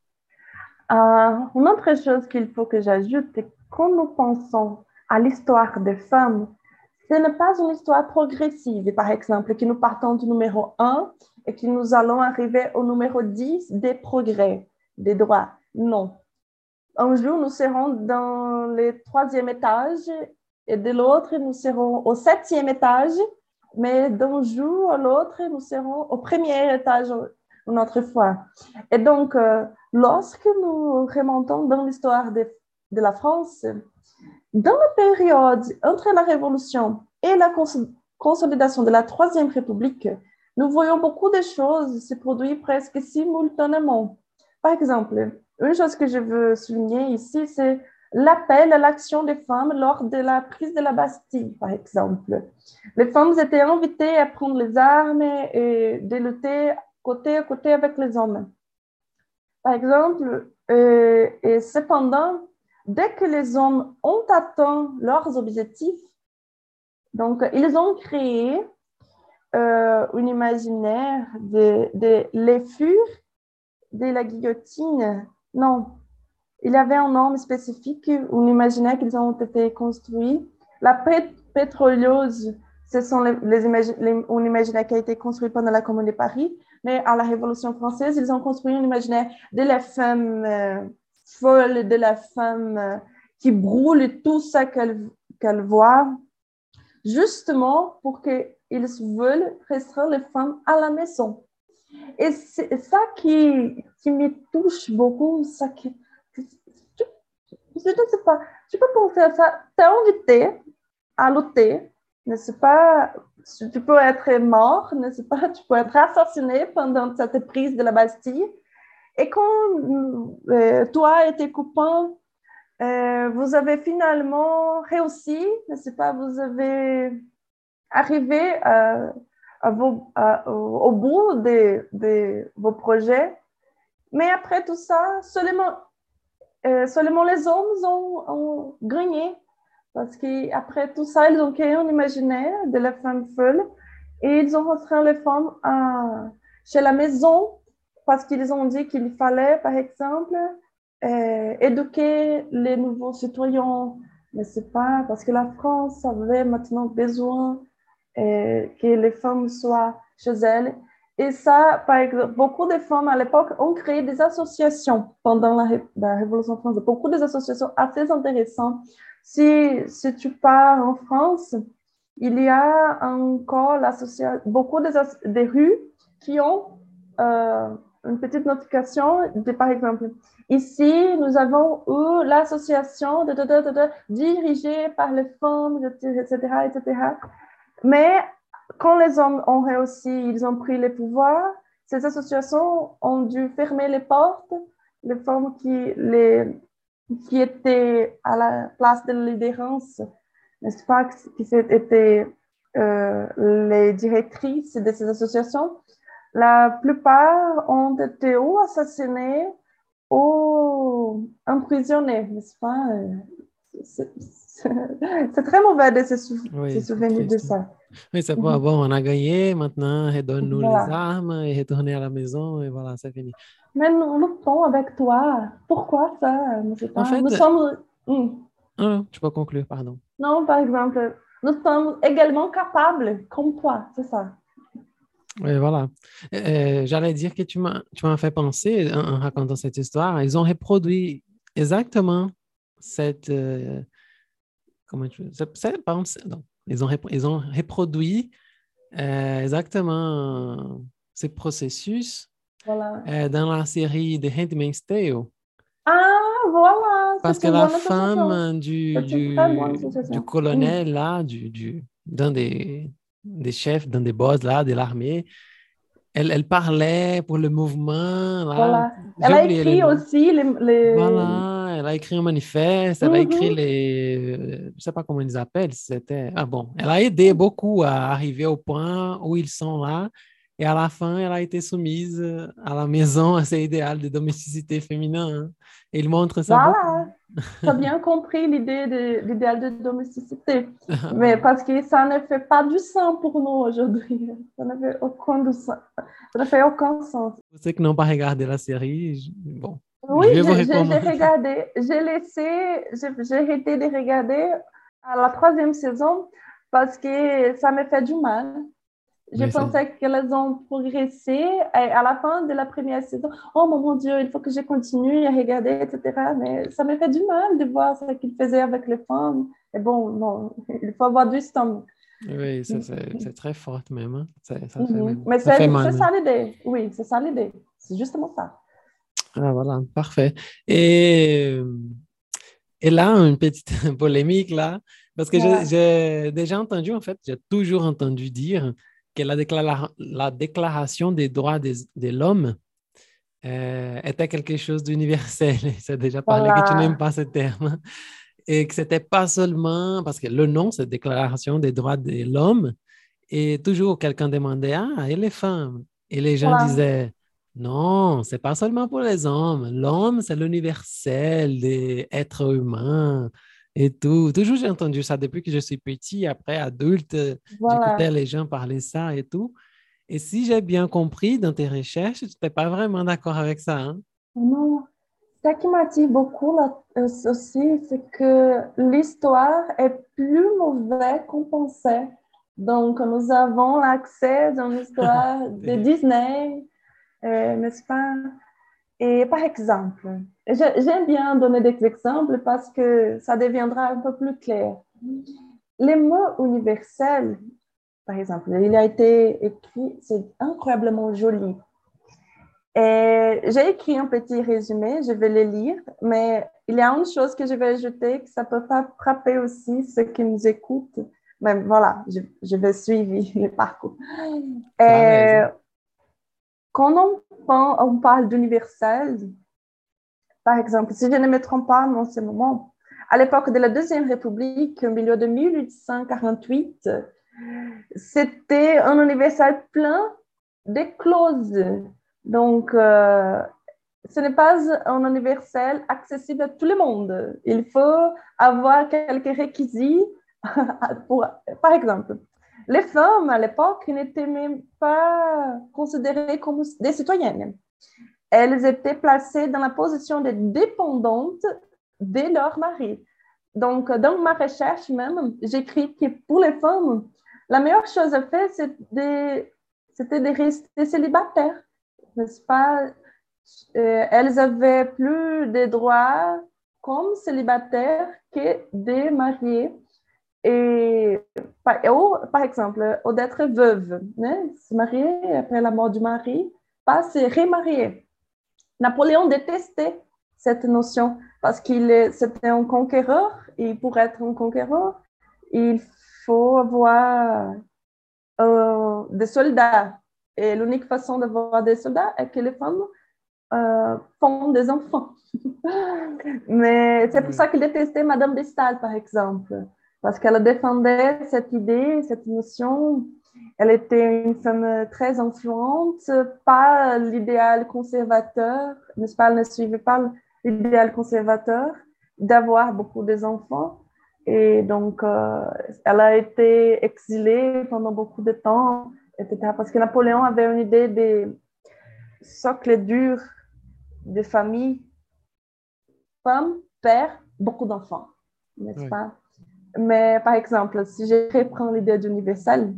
Euh, une autre chose qu'il faut que j'ajoute, c'est que quand nous pensons à l'histoire des femmes, ce n'est pas une histoire progressive, par exemple, que nous partons du numéro 1 et que nous allons arriver au numéro 10 des progrès, des droits. Non. Un jour, nous serons dans le troisième étage et de l'autre, nous serons au septième étage, mais d'un jour à l'autre, nous serons au premier étage une autre fois. Et donc, euh, lorsque nous remontons dans l'histoire de, de la France, dans la période entre la Révolution et la cons- consolidation de la Troisième République, nous voyons beaucoup de choses se produire presque simultanément. Par exemple, une chose que je veux souligner ici, c'est l'appel à l'action des femmes lors de la prise de la Bastille, par exemple. Les femmes étaient invitées à prendre les armes et de lutter côté à côté avec les hommes. Par exemple, euh, et cependant, dès que les hommes ont atteint leurs objectifs, donc ils ont créé euh, un imaginaire de, de de la guillotine. Non, il y avait un nom spécifique, un imaginaire qu'ils ont été construits. La pét- pétroleuse, ce sont les, les les- un imaginaire qui a été construit pendant la Commune de Paris, mais à la Révolution française, ils ont construit un imaginaire de la femme euh, folle, de la femme euh, qui brûle tout ça qu'elle voit, justement pour qu'ils veulent restreindre les femmes à la maison. Et c'est ça qui, qui me touche beaucoup, ça qui, je ne sais pas, tu peux penser à ça, tu es invité à lutter, n'est-ce pas? Tu peux être mort, n'est-ce pas? Tu peux être assassiné pendant cette prise de la Bastille. Et quand euh, toi et tes copains, euh, vous avez finalement réussi, n'est-ce pas? Vous avez arrivé au bout de, vos projets. Mais après tout ça, seulement, euh, seulement les hommes ont, ont gagné. Parce qu'après tout ça, ils ont créé un imaginaire de la femme folle et ils ont restreint les femmes à- chez la maison parce qu'ils ont dit qu'il fallait, par exemple, euh, éduquer les nouveaux citoyens. Mais c'est pas parce que la France avait maintenant besoin euh, que les femmes soient chez elles. Et ça, par exemple, beaucoup de femmes à l'époque ont créé des associations pendant la, Ré- la Révolution française, beaucoup d'associations assez intéressantes. Si, si tu pars en France, il y a encore beaucoup des des rues qui ont euh, une petite notification de, par exemple, ici, nous avons eu l'association dirigée par les femmes, etc., etc. Mais quand les hommes ont réussi, ils ont pris le pouvoir, ces associations ont dû fermer les portes. Les femmes qui, les, qui étaient à la place de l'adhérence, n'est-ce pas, qui étaient euh, les directrices de ces associations, la plupart ont été ou assassinés ou emprisonnés, n'est-ce pas? C'est très mauvais de se, sou- Oui, se c'est souvenir de ça. Oui, c'est pas Mhm. bon, on a gagné, maintenant, redonne-nous Voilà. les armes et retournez à la maison et voilà, c'est fini. Mais nous luttons avec toi. Pourquoi ça? Pas. fait, nous sommes... Hmm. Ah, tu peux conclure, pardon. Non, par exemple, nous sommes également capables, comme toi, c'est ça. Oui, voilà. Euh, J'allais dire que tu m'as fait penser en, en racontant cette histoire. Ils ont reproduit exactement cette. euh, comment tu pardon, c'est- non. Ils ont, ils ont reproduit euh, exactement ce processus Voilà. euh, dans la série The Handmaid's Tale. Ah, voilà. Parce que la femme du, du, colonel, là, du, du, d'un des, des chefs, dans des boss là, de l'armée. Elle, elle parlait pour le mouvement. Là. Voilà. J'ai Elle a les écrit aussi les... les- Voilà, elle a écrit un manifeste, elle a Mhm. écrit les, euh, je sais pas comment ils appellent, c'était, ah bon, elle a aidé beaucoup à arriver au point où ils sont là. Et à la fin, elle a été soumise à la maison, à ses idéaux de domesticité féminin. hein. Et il montre ça Voilà. Tu as bien compris l'idée de l'idéal de domesticité. Mais parce que ça ne fait pas du sens pour nous aujourd'hui. Ça ne fait aucun, du sens. Ça ne fait aucun sens. Qui n'ont pas regardé la série, je- bon, Oui, j'ai regardé. J'ai laissé, j'ai j'ai arrêté de regarder à la troisième saison parce que ça me fait du mal. Je ça- pensais qu'elles ont progressé et à la fin de la première saison. Oh mon Dieu, il faut que je continue à regarder, etc. Mais ça me fait du mal de voir ce qu'ils faisaient avec les femmes. Et bon, non, il faut avoir du stomach. oui, c'est très fort même. hein. Ça, ça fait Mhm. même- Mais c'est c'est ça l'idée. Oui, c'est ça l'idée. C'est justement ça. Ah, voilà, parfait. Et, euh, et là, une petite polémique là, parce que Ouais. j'ai déjà entendu, en fait, j'ai toujours entendu dire que la, déclara- la déclaration des droits des, de l'homme euh, était quelque chose d'universel. C'est déjà parlé que tu n'aimes pas ce terme. Et que c'était pas seulement, parce que le nom, c'est Déclaration des droits de l'homme, et toujours quelqu'un demandait, ah, et les femmes? Et les gens Voilà. disaient, non, c'est pas seulement pour les hommes. L'homme, c'est l'universel des êtres humains et tout. Toujours, j'ai entendu ça depuis que je suis petit. Après, adulte, Voilà. j'écoutais les gens parler ça et tout. Et si j'ai bien compris dans tes recherches, tu n'étais pas vraiment d'accord avec ça. hein? Non, ce qui m'attire beaucoup là, euh, aussi, c'est que l'histoire est plus mauvaise qu'on pensait. Donc, nous avons l'accès dans l'histoire de Disney, euh, n'est-ce pas? Et par exemple, j'aime bien donner des exemples parce que ça deviendra un peu plus clair. Les mots universels, par exemple, il a été écrit, c'est incroyablement joli. Et j'ai écrit un petit résumé, je vais le lire, mais il y a une chose que je vais ajouter que ça peut pas frapper aussi ceux qui nous écoutent. Mais voilà, je, je vais suivre le parcours. Et. Quand on, parle d'universel, par exemple, si je ne me trompe pas en ce moment, à l'époque de la Deuxième République, au milieu de 1848, c'était un universel plein de clauses. Donc, euh, ce n'est pas un universel accessible à tout le monde. Il faut avoir quelques réquisites. pour, par exemple, les femmes à l'époque n'étaient même pas considérées comme des citoyennes. Elles étaient placées dans la position de dépendantes de leur mari. Donc, dans ma recherche même, j'écris que pour les femmes, la meilleure chose à faire, c'était de rester célibataires n'est-ce pas? Euh, elles avaient plus de droits comme célibataires que des mariés. Et par, ou, par exemple, ou d'être veuve, hein, se marier après la mort du mari, pas se remarier. Napoléon détestait cette notion parce qu'il c'était un conquéreur et pour être un conquéreur, il faut avoir euh, des soldats. Et l'unique façon d'avoir des soldats est que les femmes euh, font des enfants. Mais c'est pour ça qu'il détestait Madame de Staël, par exemple, parce qu'elle défendait cette idée, cette notion. Elle était une femme très influente, pas l'idéal conservateur, n'est-ce pas? Elle ne suivait pas l'idéal conservateur d'avoir beaucoup d'enfants. Et donc, euh, elle a été exilée pendant beaucoup de temps etc. Parce que Napoléon avait une idée de socle dur de famille, femme, père, beaucoup d'enfants, n'est-ce Oui. pas? Mais par exemple, si je reprends l'idée d'universel,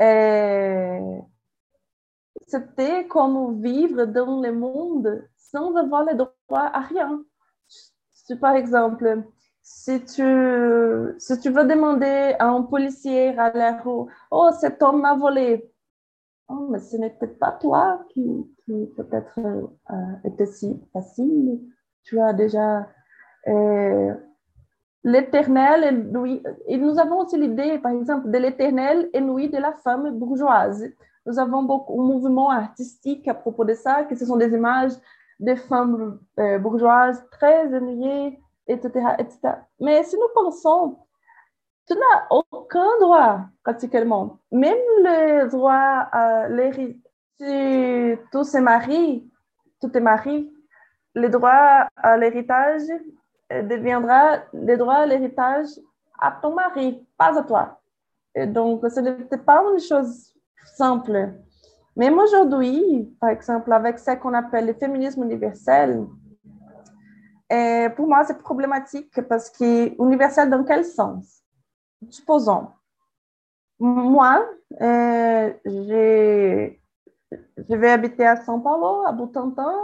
euh, c'était comme vivre dans le monde sans avoir le droit à rien. Par exemple, si tu, si tu veux demander à un policier à la rue, oh, cet homme m'a volé. Oh, mais ce n'était pas toi qui, qui peut-être euh, était si facile. Tu as déjà euh, l'éternel. Et nous avons aussi l'idée, par exemple, de l'éternel ennui de la femme bourgeoise. Nous avons beaucoup de mouvements artistiques à propos de ça, que ce sont des images des femmes euh, bourgeoises très ennuyées, etc., etc. Mais si nous pensons, tu n'as aucun droit, pratiquement. Même le droit à l'héritage, si tout se marie, tout est marié, le droit à l'héritage deviendra le droit à l'héritage à ton mari, pas à toi. Donc, ce n'était pas une chose simple. Même aujourd'hui, par exemple, avec ce qu'on appelle le féminisme universel, pour moi, c'est problématique parce que universel dans quel sens? Supposons, moi, euh, je vais habiter à São Paulo, à Butantan,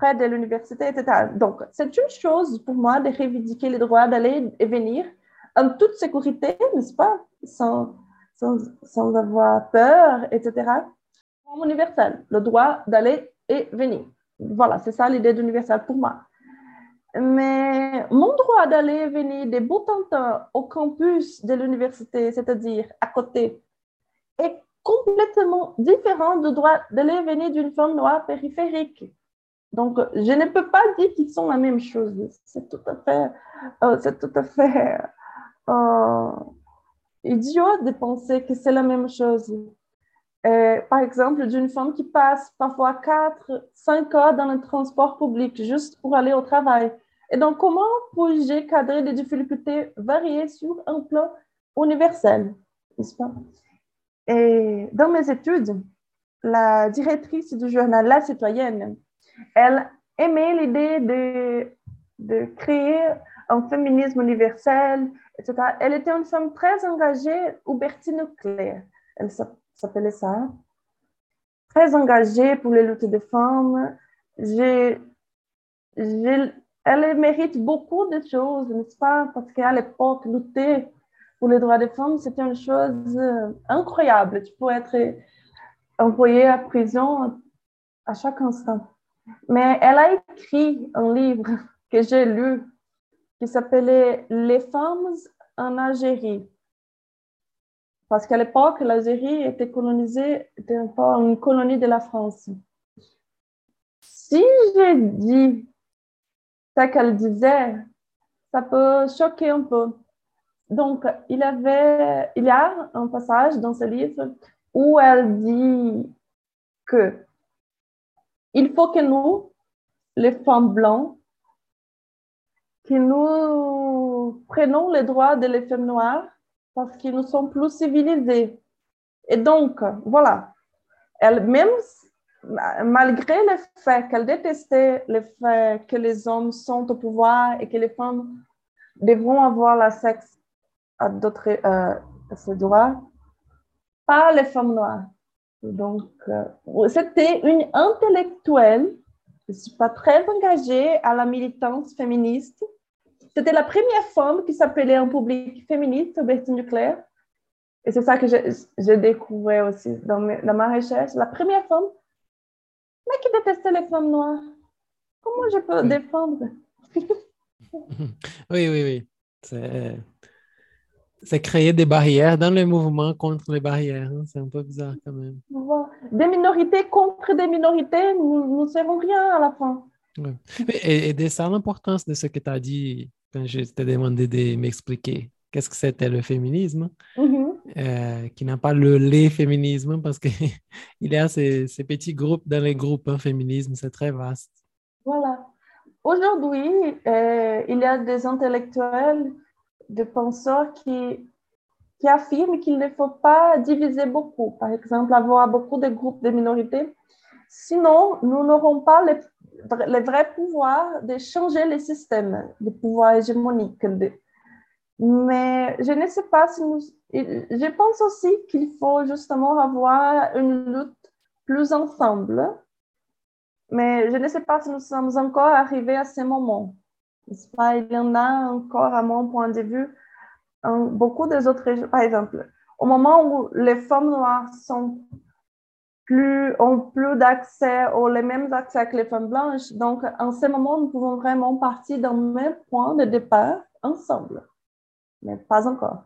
près de l'université, etc. Donc, c'est une chose pour moi de revendiquer le droit d'aller et venir en toute sécurité, n'est-ce pas? Sans, sans, avoir peur, etc. Universel, le droit d'aller et venir. Voilà, c'est ça l'idée d'universel pour moi. Mais mon droit d'aller et venir de bout en temps au campus de l'université, c'est-à-dire à côté, est complètement différent du droit d'aller et venir d'une femme noire périphérique. Donc, je ne peux pas dire qu'ils sont la même chose. C'est tout à fait, euh, c'est tout à fait euh, idiot de penser que c'est la même chose. Par exemple, d'une femme qui passe parfois 4, 5 heures dans le transport public juste pour aller au travail. Et donc, comment puis-je cadrer des difficultés variées sur un plan universel, n'est-ce pas? Et dans mes études, la directrice du journal La Citoyenne, elle aimait l'idée de, de créer un féminisme universel, etc. Elle était une femme très engagée, Hubertine Claire, elle s'appelait ça, très engagée pour les luttes des femmes. elle mérite beaucoup de choses, n'est-ce pas? Parce qu'à l'époque, lutter pour les droits des femmes, c'était une chose incroyable. Tu peux être envoyé à prison à chaque instant. Mais elle a écrit un livre que j'ai lu qui s'appelait Les femmes en Algérie. Parce qu'à l'époque, l'Algérie était colonisée, était encore une colonie de la France. Si j'ai dit ce qu'elle disait, ça peut choquer un peu. Donc, il, avait, il y a un passage dans ce livre où elle dit que il faut que nous, les femmes blanches, que nous prenons les droits des femmes noires parce que nous sommes plus civilisés. Et donc, voilà, elle, même malgré le fait qu'elle détestait le fait que les hommes sont au pouvoir et que les femmes devront avoir la sexe à d'autres euh, droits, pas les femmes noires. Donc, euh, c'était une intellectuelle, je ne suis pas très engagée à la militance féministe. C'était la première femme qui s'appelait en public féministe, Bertine Duclerc. Et c'est ça que j'ai découvert aussi dans, dans, ma recherche. La première femme, mais qui détestait les femmes noires. Comment je peux défendre? Oui, oui, oui. C'est c'est créer des barrières dans le mouvement contre les barrières. Hein. C'est un peu bizarre quand même. Des minorités contre des minorités, nous ne savons rien à la fin. Et, et, ça l'importance de ce que tu as dit quand je t'ai demandé de m'expliquer qu'est-ce que c'était le féminisme, mm-hmm. euh, qui n'a pas le les féminisme parce qu'il y a ces, ces, petits groupes dans les groupes hein, féminisme, c'est très vaste. Voilà. Aujourd'hui, euh, il y a des intellectuels de penseurs qui, qui affirment qu'il ne faut pas diviser beaucoup, par exemple, avoir beaucoup de groupes de minorités. Sinon, nous n'aurons pas le, le, vrai pouvoir de changer les systèmes de pouvoir hégémonique. Mais je ne sais pas si nous... Je pense aussi qu'il faut justement avoir une lutte plus ensemble. Mais je ne sais pas si nous sommes encore arrivés à ce moment. Il y en a encore, à mon point de vue, beaucoup des autres régions. Par exemple, au moment où les femmes noires sont plus, ont plus d'accès, ou les mêmes accès que les femmes blanches. Donc, en ce moment, nous pouvons vraiment partir d'un même point de départ ensemble. Mais pas encore.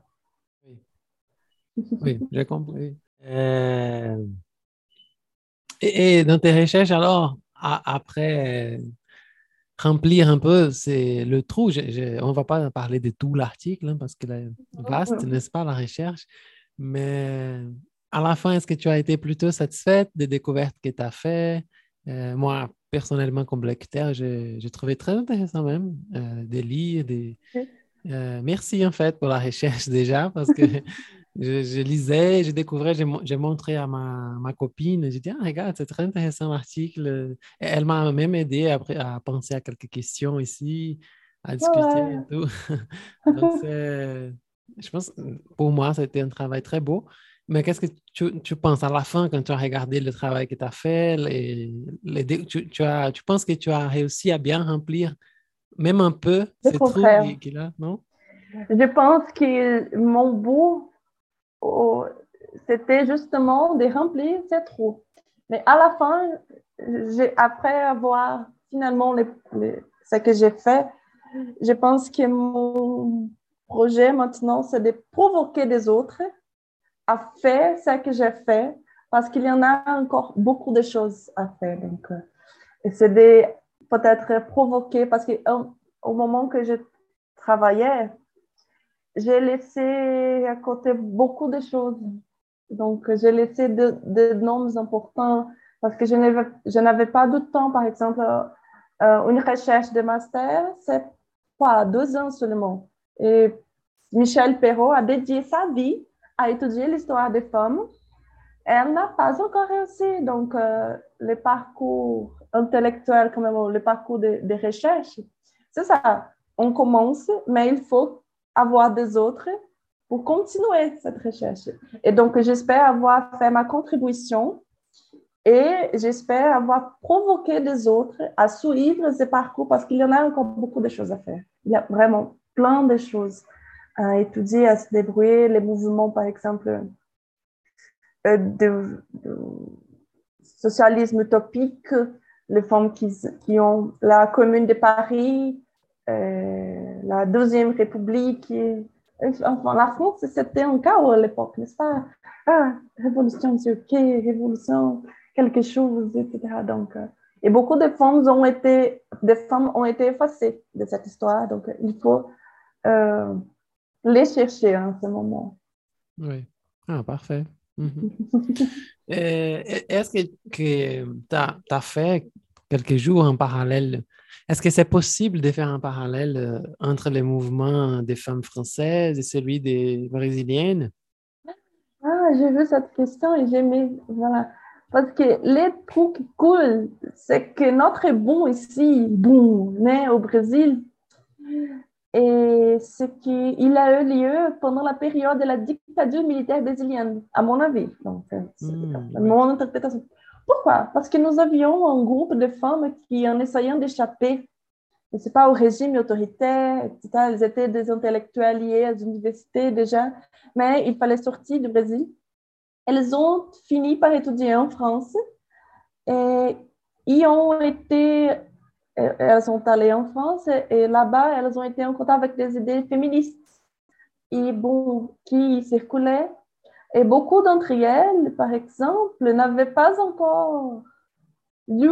Oui, j'ai compris. Euh, Et, dans tes recherches, alors, après remplir un peu c'est le trou, je- je- on ne va pas parler de tout l'article hein, parce que est vaste, Mhm. n'est-ce pas, la recherche, mais à la fin, est-ce que tu as été plutôt satisfaite des découvertes que tu as faites? Euh, moi, personnellement, comme lecteur, j'ai trouvé très intéressant même euh, de lire. Des... Euh, merci en fait pour la recherche déjà parce que je, je lisais, je découvrais, j'ai mo- j'ai montré à ma, ma copine, j'ai dit, ah, regarde, c'est très intéressant l'article. Elle m'a même aidé après à penser à quelques questions ici, à discuter Ouais. et tout. Donc, je pense, pour moi, c'était un travail très beau. Mais qu'est-ce que tu, tu penses à la fin quand tu as regardé le travail que tu as fait? Les, les tu, tu as, tu penses que tu as réussi à bien remplir même un peu ces trous qu'il a, non? Je pense que mon but, c'était justement de remplir ces trous. Mais à la fin, après avoir finalement les- ce que j'ai fait, je pense que mon projet maintenant, c'est de provoquer des autres à faire ce que j'ai fait, parce qu'il y en a encore beaucoup de choses à faire. Donc, euh, c'est de peut-être provoquer, parce qu'au moment que je travaillais, j'ai laissé à côté beaucoup de choses. Donc, j'ai laissé de, de noms importants parce que je n'avais, pas de temps. Par exemple, euh, une recherche de master, c'est quoi, deux ans seulement. Et Michel Perrault a dédié sa vie à étudier l'histoire des femmes. Elle n'a pas encore réussi. Donc, euh, le parcours intellectuel, quand même, le parcours de recherche, c'est ça. On commence, mais il faut avoir des autres pour continuer cette recherche. Et donc, j'espère avoir fait ma contribution et j'espère avoir provoqué des autres à suivre ce parcours parce qu'il y en a encore beaucoup de choses à faire. Il y a vraiment plein de choses à étudier, à se débrouiller. Les mouvements, par exemple, euh, de, socialisme utopique, les femmes qui, ont la Commune de Paris, la Deuxième République. Enfin, la France, c'était un chaos à l'époque, n'est-ce pas? Ah, révolution turquie, révolution quelque chose, etc. Donc, euh, et beaucoup de femmes ont été, des femmes ont été effacées de cette histoire. Donc, il faut euh, les chercher en ce moment. Oui. Ah, parfait. Mhm. Est-ce que, que tu as, as fait quelques jours en parallèle? Est-ce que c'est possible de faire un parallèle euh, entre les mouvements des femmes françaises et celui des brésiliennes? Ah, j'ai vu cette question et j'ai mis, voilà. Parce que les trucs cool, c'est que notre bon ici, bon, né au Brésil, et c'est qu'il a eu lieu pendant la période de la dictature militaire brésilienne, à mon avis. Donc, c'est Mmh, mon interprétation. Pourquoi? Parce que nous avions un groupe de femmes qui, en essayant d'échapper, je sais pas, au régime autoritaire, etc., elles étaient des intellectuels liés aux universités déjà, mais il fallait sortir du Brésil. Elles ont fini par étudier en France et y ont été elles sont allées en France et là-bas, elles ont été en contact avec des idées féministes et bon, qui circulaient. Et beaucoup d'entre elles, par exemple, n'avaient pas encore lu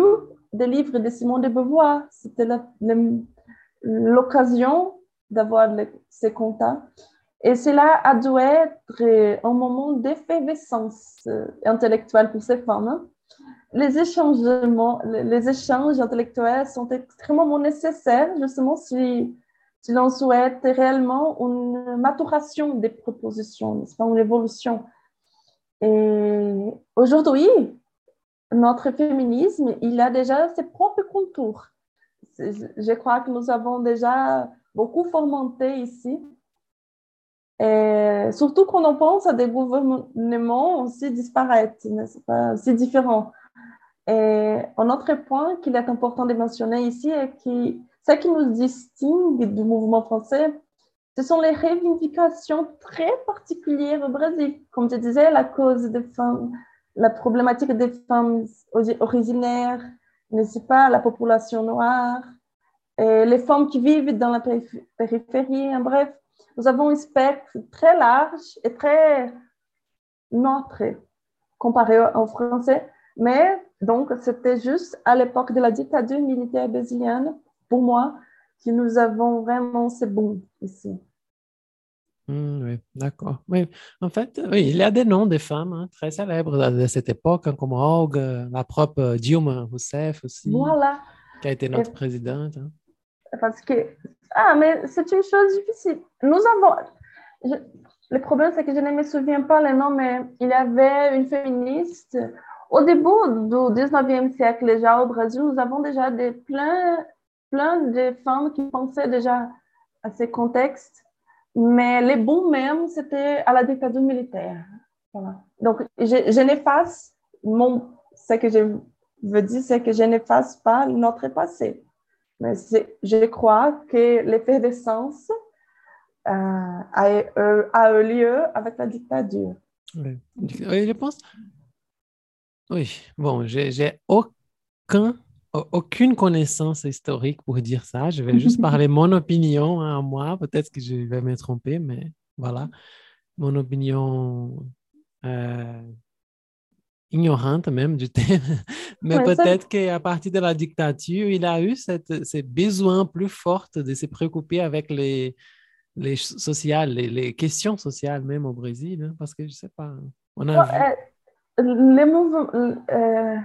des livres de Simone de Beauvoir. C'était l'occasion d'avoir ces contacts. Et cela a dû être un moment d'effervescence intellectuelle pour ces femmes. Hein? les échangements, les échanges intellectuels sont extrêmement nécessaires, justement, si, si l'on souhaite réellement une maturation des propositions, n'est-ce pas, une évolution. Et aujourd'hui, notre féminisme, il a déjà ses propres contours. Je crois que nous avons déjà beaucoup fomenté ici. Et surtout quand on pense à des gouvernements aussi disparates, aussi différents. Et un autre point qu'il est important de mentionner ici est que ce qui nous distingue du mouvement français, ce sont les revendications très particulières au Brésil. Comme je disais, la cause des femmes, la problématique des femmes ori- originaires, n'est-ce pas, la population noire, et les femmes qui vivent dans la périph- périphérie. En bref, nous avons un spectre très large et très neutre comparé en français. Mais donc, c'était juste à l'époque de la dictature militaire brésilienne, pour moi, que nous avons vraiment ce boom ici. Hmm, oui, d'accord. Oui, en fait, oui, il y a des noms de femmes hein, très célèbres de cette époque, hein, comme Olga, la propre Dilma Rousseff aussi, Voilà. qui a été notre présidente. hein. Parce que, ah, mais c'est une chose difficile. Nous avons, je- le problème, c'est que je ne me souviens pas les noms, mais il y avait une féministe. Au début du 19e siècle, déjà au Brésil, nous avons déjà des, plein, plein de femmes qui pensaient déjà à ces contextes. Mais les bons même, c'était à la dictature militaire. Donc, je, je n'efface ce que je veux dire, c'est que je n'efface pas notre passé. Mais je crois que l'effervescence euh, a, euh, a eu lieu avec la dictature. Oui, Oui, je pense. Oui, bon, j'ai aucun, au- aucune connaissance historique pour dire ça. Je vais juste parler mon opinion hein, à moi. Peut-être que je vais me tromper, mais voilà. Mon opinion euh, ignorante même du thème. Mais Ouais, ça- peut-être qu'à partir de la dictature, il a eu cette, ce besoin plus fort de se préoccuper avec les, les sociales, les, les questions sociales même au Brésil, hein, parce que je sais pas. On a vu. Euh, les mouvements, euh,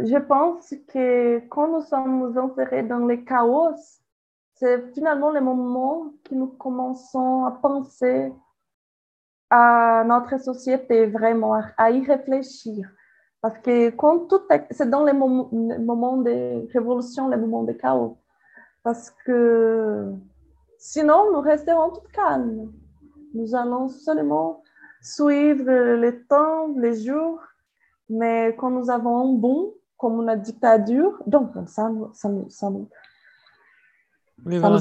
je pense que quand nous sommes insérés dans le chaos, c'est finalement le moment que nous commençons à penser à notre société vraiment, à, y réfléchir. Parce que quand tout est, c'est dans les moments, les moments de révolution, les moments de chaos. Parce que sinon, nous resterons tout calmes. Nous allons seulement suivre le temps, les jours, mais quand nous avons un boom, comme une dictature, donc ça, nous- ça, ça, nous- Oui, Ça voilà, nous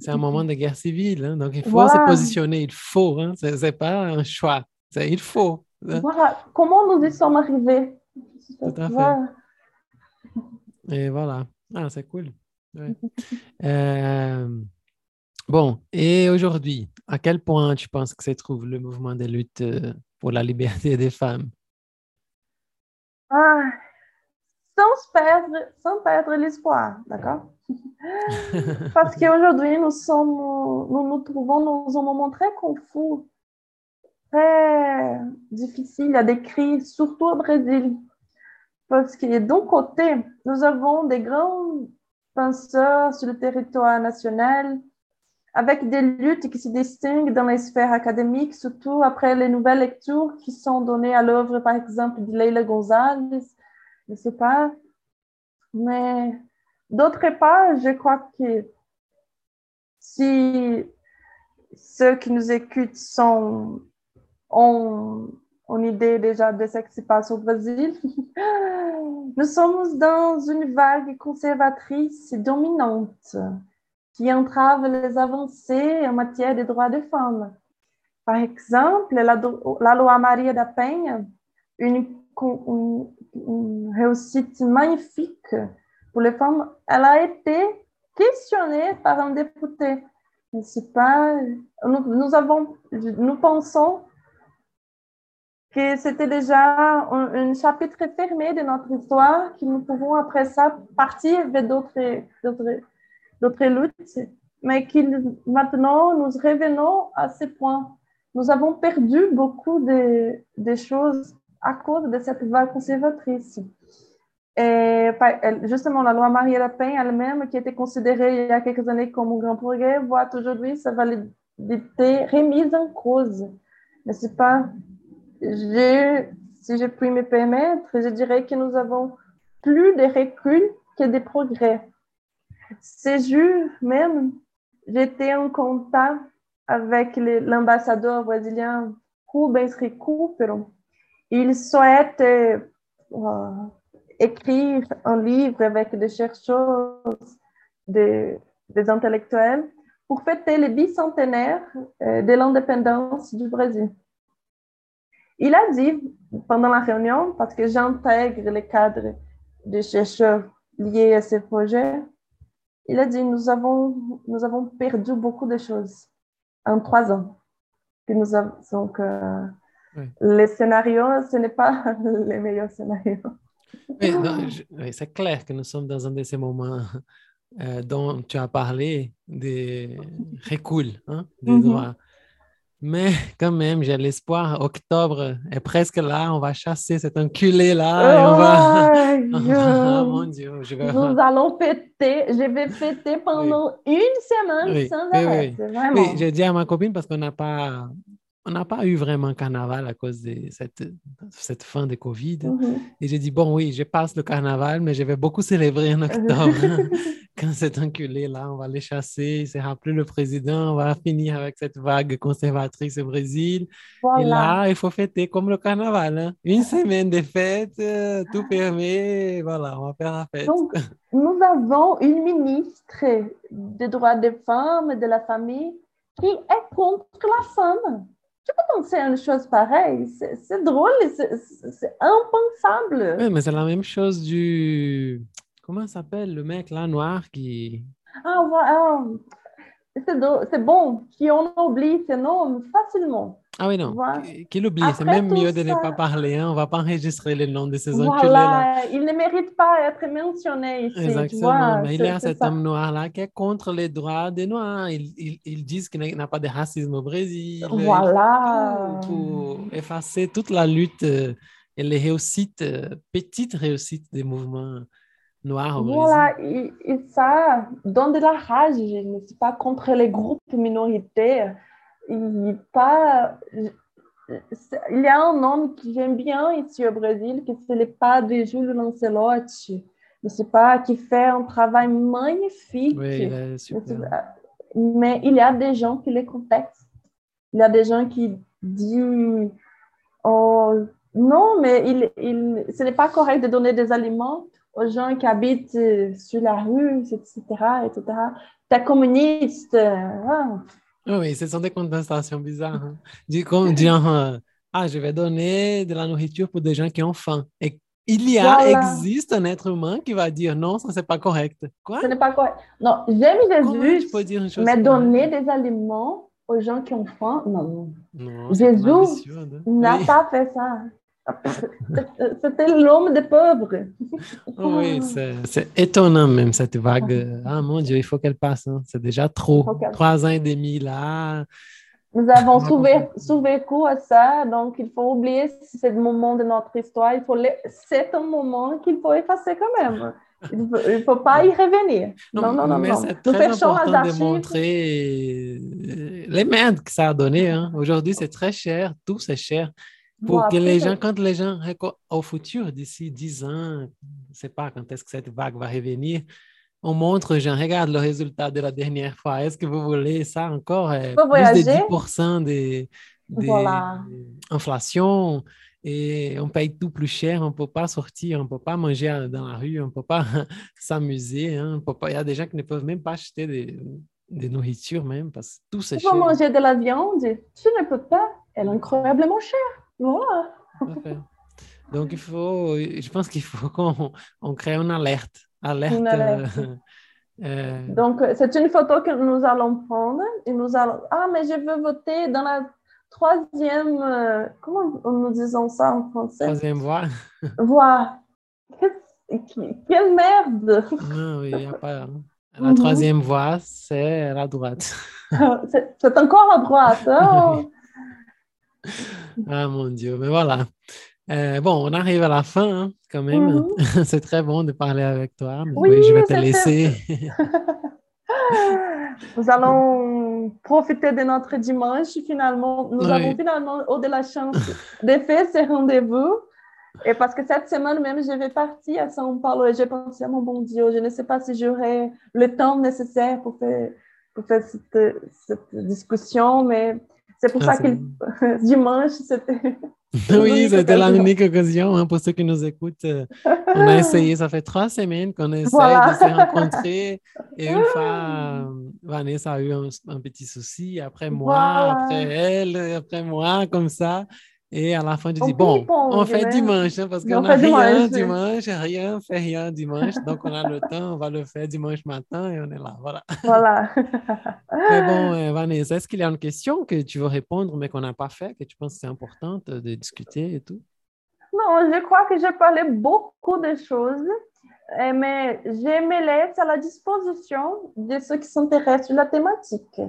c'est- un moment de guerre civile, hein, donc il faut Voilà. se positionner, il faut, hein, c'est c'est pas un choix, il faut. hein. voilà comment nous y sommes arrivés? Tout à fait. Voilà. Et voilà, ah, c'est cool. Ouais. Euh, bon, et aujourd'hui, à quel point tu penses que se trouve le mouvement de lutte euh, pour la liberté des femmes? Ah, sans perdre, sans perdre l'espoir, d'accord? Parce qu'aujourd'hui, nous sommes, nous nous trouvons dans un moment très confus, très difficile à décrire, surtout au Brésil. Parce que d'un côté, nous avons des grands penseurs sur le territoire national, avec des luttes qui se distinguent dans les sphères académiques, surtout après les nouvelles lectures qui sont données à l'œuvre, par exemple, de Leila Gonzalez, je ne sais pas. Mais d'autre part, je crois que si ceux qui nous écoutent sont, ont une idée déjà de ce qui se passe au Brésil, nous sommes dans une vague conservatrice dominante qui entrave les avancées en matière de droits des femmes. Par exemple, la, loi Maria da Penha, une- une réussite magnifique pour les femmes, elle a été questionnée par un député. Pas, nous, avons, nous pensons que c'était déjà un, chapitre fermé de notre histoire, que nous pouvons après ça partir vers d'autres luttes, mais que maintenant nous revenons à ce point. Nous avons perdu beaucoup de, de choses à cause de cette vague conservatrice. Et justement, la loi Maria Le Pen elle-même, qui était considérée il y a quelques années comme un grand progrès, voit aujourd'hui sa validité remise en cause. C'est pas, si je puis me permettre, je dirais que nous avons plus de recul que de progrès. Ces jours même, j'étais en contact avec l'ambassadeur brésilien Rubens Recupero. Il souhaite euh, écrire un livre avec des chercheurs, des, intellectuels, pour fêter le bicentenaire euh, de l'indépendance du Brésil. il a dit pendant la réunion, parce que j'intègre les cadres des chercheurs liés à ces projets, il a dit nous avons, nous avons perdu beaucoup de choses en trois ans. Que nous avons, donc, euh, Oui. les scénarios, ce n'est pas les meilleurs scénarios. Oui, c'est clair que nous sommes dans un de ces moments euh, dont tu as parlé, des recul hein, des Mhm. droits. Mais quand même, j'ai l'espoir, octobre est presque là, on va chasser cet enculé-là on va... Va- Ah, mon Dieu, je vais... Nous allons fêter, je vais fêter pendant une semaine Oui, sans oui, arrêt. oui. Oui, j'ai dit à ma copine parce qu'on n'a pas, on n'a pas eu vraiment carnaval à cause de cette, cette fin de Covid. Mhm. Et j'ai dit, bon, oui, je passe le carnaval, mais je vais beaucoup célébrer en octobre. Quand cet enculé-là, on va les chasser, il sera plus le président, on va finir avec cette vague conservatrice au Brésil. Et là, il faut fêter comme le carnaval. hein. Une semaine de fête, euh, tout permis, voilà, on va faire la fête. Donc, nous avons une ministre des droits des femmes et de la famille qui est contre la femme. Tu peux penser à une chose pareille. C'est drôle, c'est- impensable. Oui, mais c'est la même chose du... Comment s'appelle le mec là, noir, qui... Ah, voilà. C'est drôle- c'est bon qu'on oublie ces noms facilement. Ah oui, non, Voilà. qui, qui l'oublie? C'est même mieux de ne pas parler. Hein. On va pas enregistrer les noms de ces. Voilà, il ne mérite pas d'être mentionné ici. tu Exactement. vois. Mais il y a cet ça. homme noir-là qui est contre les droits des Noirs. Ils, ils, ils disent qu'il n'y a pas de racisme au Brésil. Voilà. pour effacer toute la lutte euh, et les réussites, euh, petites réussites des mouvements noirs au Brésil. Voilà, et, et ça donne de la rage, je ne suis pas contre les groupes minoritaires. Il, pas, y a un homme que j'aime bien ici au Brésil, que c'est le padre Júlio Lancelotti. Je sais pas, qui fait un travail magnifique. Oui, super. Mais il y a des gens qui les contextent. Il y a des gens qui disent oh, non, mais il, il, ce n'est pas correct de donner des aliments aux gens qui habitent sur la rue, etc. etc. T'es communiste. ah. Ah oui, ce sont des contestations bizarres. hein. Du coup, genre, euh, ah, je vais donner de la nourriture pour des gens qui ont faim. Et il y a, Voilà. existe un être humain qui va dire non, ça, c'est pas correct. Quoi? Ce n'est pas correct. Non, j'aime Jésus, tu peux dire une chose mais donner des aliments aux gens qui ont faim, non, Jésus absurde. n'a Oui. pas fait ça. C'était l'homme des pauvres. Oui, c'est étonnant même cette vague. Ah mon Dieu, il faut qu'elle passe. hein. C'est déjà trop. Trois ans et demi là. Nous avons survé- comprendre. survécu à ça, donc il faut oublier ce moment de notre histoire. Il faut le- C'est un moment qu'il faut effacer quand même. Il ne faut, pas y revenir. Non, non, non, mais non. Nous très les important de montrer euh, les merdes que ça a donné. hein. Aujourd'hui, c'est très cher. Tout, c'est cher. Pour que les est- gens, quand les gens, au futur, d'ici 10 ans, je ne sais pas quand est-ce que cette vague va revenir, on montre aux gens, regarde le résultat de la dernière fois. Est-ce que vous voulez ça encore? euh, plus de voyager. 10% de, de Voilà. inflation et on paye tout plus cher. On ne peut pas sortir, on ne peut pas manger dans la rue, on ne peut pas s'amuser. hein, on peut pas- Il y a des gens qui ne peuvent même pas acheter des, des nourritures même parce que tout c'est Tu veux cher. manger de la viande, tu ne peux pas. Elle est incroyablement chère. Donc, il faut, je pense qu'il faut qu'on on crée une alerte. Alerte. Une alerte. euh, euh, Donc, c'est une photo que nous allons prendre et nous allons. Ah, mais je veux voter dans la troisième. euh, Comment nous disons ça en français? troisième voie. Voix. Qu'est-ce- Quelle merde! Non, oui, il y a pas. La Mhm. troisième voie, c'est la droite. C'est c'est encore à droite. hein? Ah mon Dieu, mais voilà. Euh, bon, on arrive à la fin hein, quand même. Mhm. c'est très bon de parler avec toi. Oui, oui, je vais te laisser. Nous allons profiter de notre dimanche. Finalement, nous Oui. avons finalement eu de la chance de faire ce rendez-vous. Et parce que cette semaine même, je vais partir à São Paulo et j'ai pensé à mon bon Dieu, je ne sais pas si j'aurai le temps nécessaire pour faire, pour faire cette, cette discussion, mais c'est pour Ah, ça que dimanche, c'était. oui, c'était la occasion. unique occasion hein, pour ceux qui nous écoutent. euh, on a essayé, ça fait trois semaines qu'on essaie Voilà. de se rencontrer. Et une fois, euh, Vanessa a eu un, un petit souci, après moi, Voilà. après elle, après moi, comme ça. Et à la fin, On dis, bon, on fait né? dimanche, hein, parce On qu'on n'a rien dimanche. rien, fait rien dimanche. Donc, on a le temps, on va le faire dimanche matin et on est là. Voilà. Voilà. Mais bon, euh, Vanessa, est-ce qu'il y a une question que tu veux répondre, mais qu'on n'a pas fait, que tu penses que c'est important de discuter et tout? Non, je crois que j'ai parlé beaucoup de choses, euh, mais je me laisse à la disposition de ceux qui s'intéressent sur la thématique.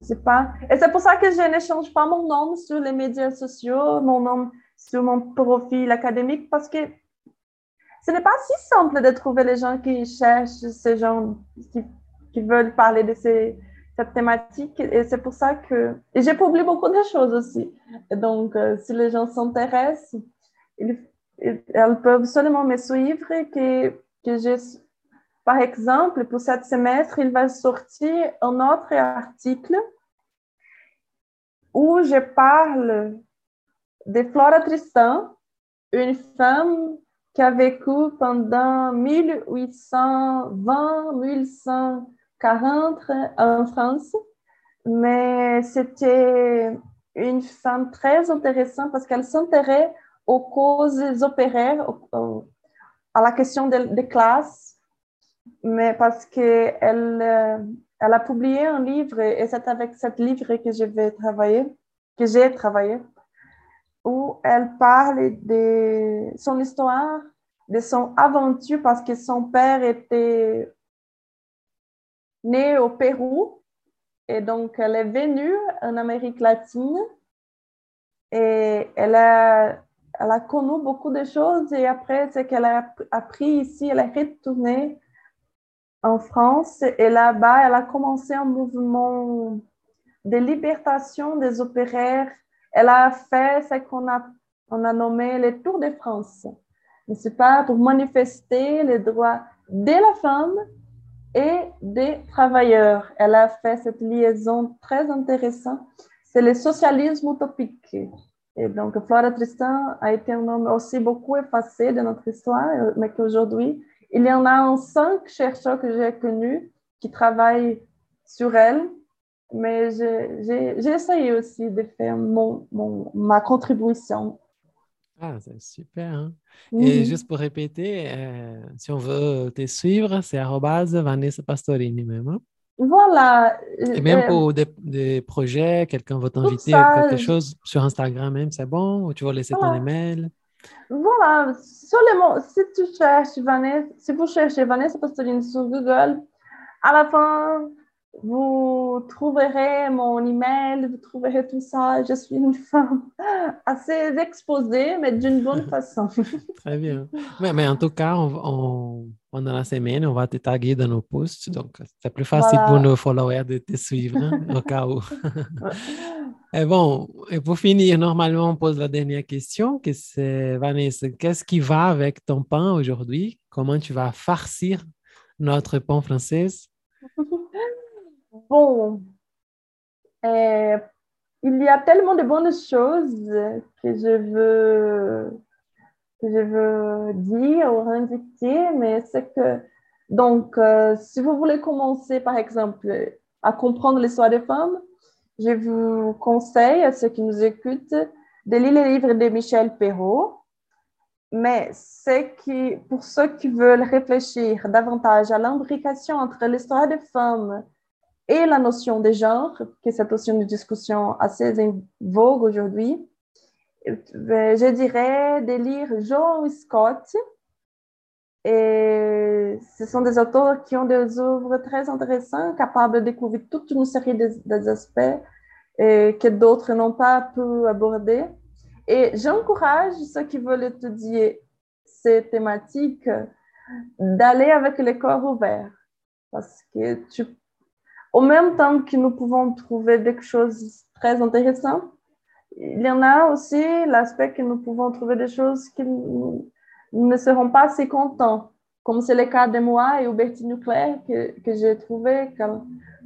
C'est pas... Et c'est pour ça que je n'échange pas mon nom sur les médias sociaux, mon nom sur mon profil académique, parce que ce n'est pas si simple de trouver les gens qui cherchent ces gens qui, veulent parler de cette thématique. Et c'est pour ça que... Et j'ai publié beaucoup de choses aussi. Et donc, euh, si les gens s'intéressent, ils- elles peuvent seulement me suivre que, que j'ai, par exemple, pour cette semestre, il va sortir un autre article où je parle de Flora Tristan, une femme qui a vécu pendant 1820-1840 en France, mais c'était une femme très intéressante parce qu'elle s'intéresse aux causes opéraires, à la question des de classes, mais parce qu'elle euh, elle a publié un livre, et c'est avec ce livre que je vais travailler, que j'ai travaillé, où elle parle de son histoire, de son aventure, parce que son père était né au Pérou, et donc elle est venue en Amérique latine, et elle a elle a connu beaucoup de choses et après, ce qu'elle a appris ici, elle est retournée en France et là-bas, elle a commencé un mouvement de libération des opéraires. Elle a fait ce qu'on a, on a nommé les Tours de France. C'est pas pour manifester les droits de la femme et des travailleurs. Elle a fait cette liaison très intéressante. C'est le socialisme utopique. Et donc, Flora Tristan a été un nom aussi beaucoup effacé de notre histoire, mais qu'aujourd'hui, il y en a cinq chercheurs que j'ai connus qui travaillent sur elle, mais j'ai- essayé aussi de faire mon, mon- ma contribution. Ah, c'est super. hein. Et juste pour répéter, euh, si on veut te suivre, c'est Vanessa Pastorini même. hein. Voilà. Et même Euh, pour des, des projets, quelqu'un veut t'inviter quelque chose sur Instagram même, c'est bon? Ou tu vas laisser ton email? Voilà, sur les mots, si tu cherches Vanessa, si vous cherchez Vanessa Pastorini sur Google, à la fin, vous trouverez mon email, vous trouverez tout ça. Je suis une femme assez exposée, mais d'une bonne façon. Très bien. Mais, mais en tout cas, on, on- pendant la semaine, on va te taguer dans nos posts. Donc, c'est plus facile Voilà. pour nos followers de te suivre, hein, au cas où. Et bon, et pour finir, normalement, on pose la dernière question, que c'est, Vanessa, qu'est-ce qui va avec ton pain aujourd'hui? Comment tu vas farcir notre pain français? Bon, euh, il y a tellement de bonnes choses que je veux, que je veux dire ou indiquer, mais c'est que, donc, euh, si vous voulez commencer, par exemple, à comprendre l'histoire des femmes, je vous conseille à ceux qui nous écoutent de lire les livres de Michel Perrault. Mais pour ceux qui veulent réfléchir davantage à l'imbrication entre l'histoire des femmes et la notion de genre, qui est cette notion de discussion assez en vogue aujourd'hui, euh, je dirais de lire John Scott. Et ce sont des auteurs qui ont des œuvres très intéressantes, capables de découvrir toute une série des, des aspects et que d'autres n'ont pas pu aborder. Et j'encourage ceux qui veulent étudier ces thématiques d'aller avec le corps ouvert. Parce que au même temps que nous pouvons trouver quelque chose de très intéressant, il y en a aussi l'aspect que nous pouvons trouver des choses qui ne serons pas assez contents, comme c'est le cas de moi et Hubertine Claire, que, que j'ai trouvé qu'elle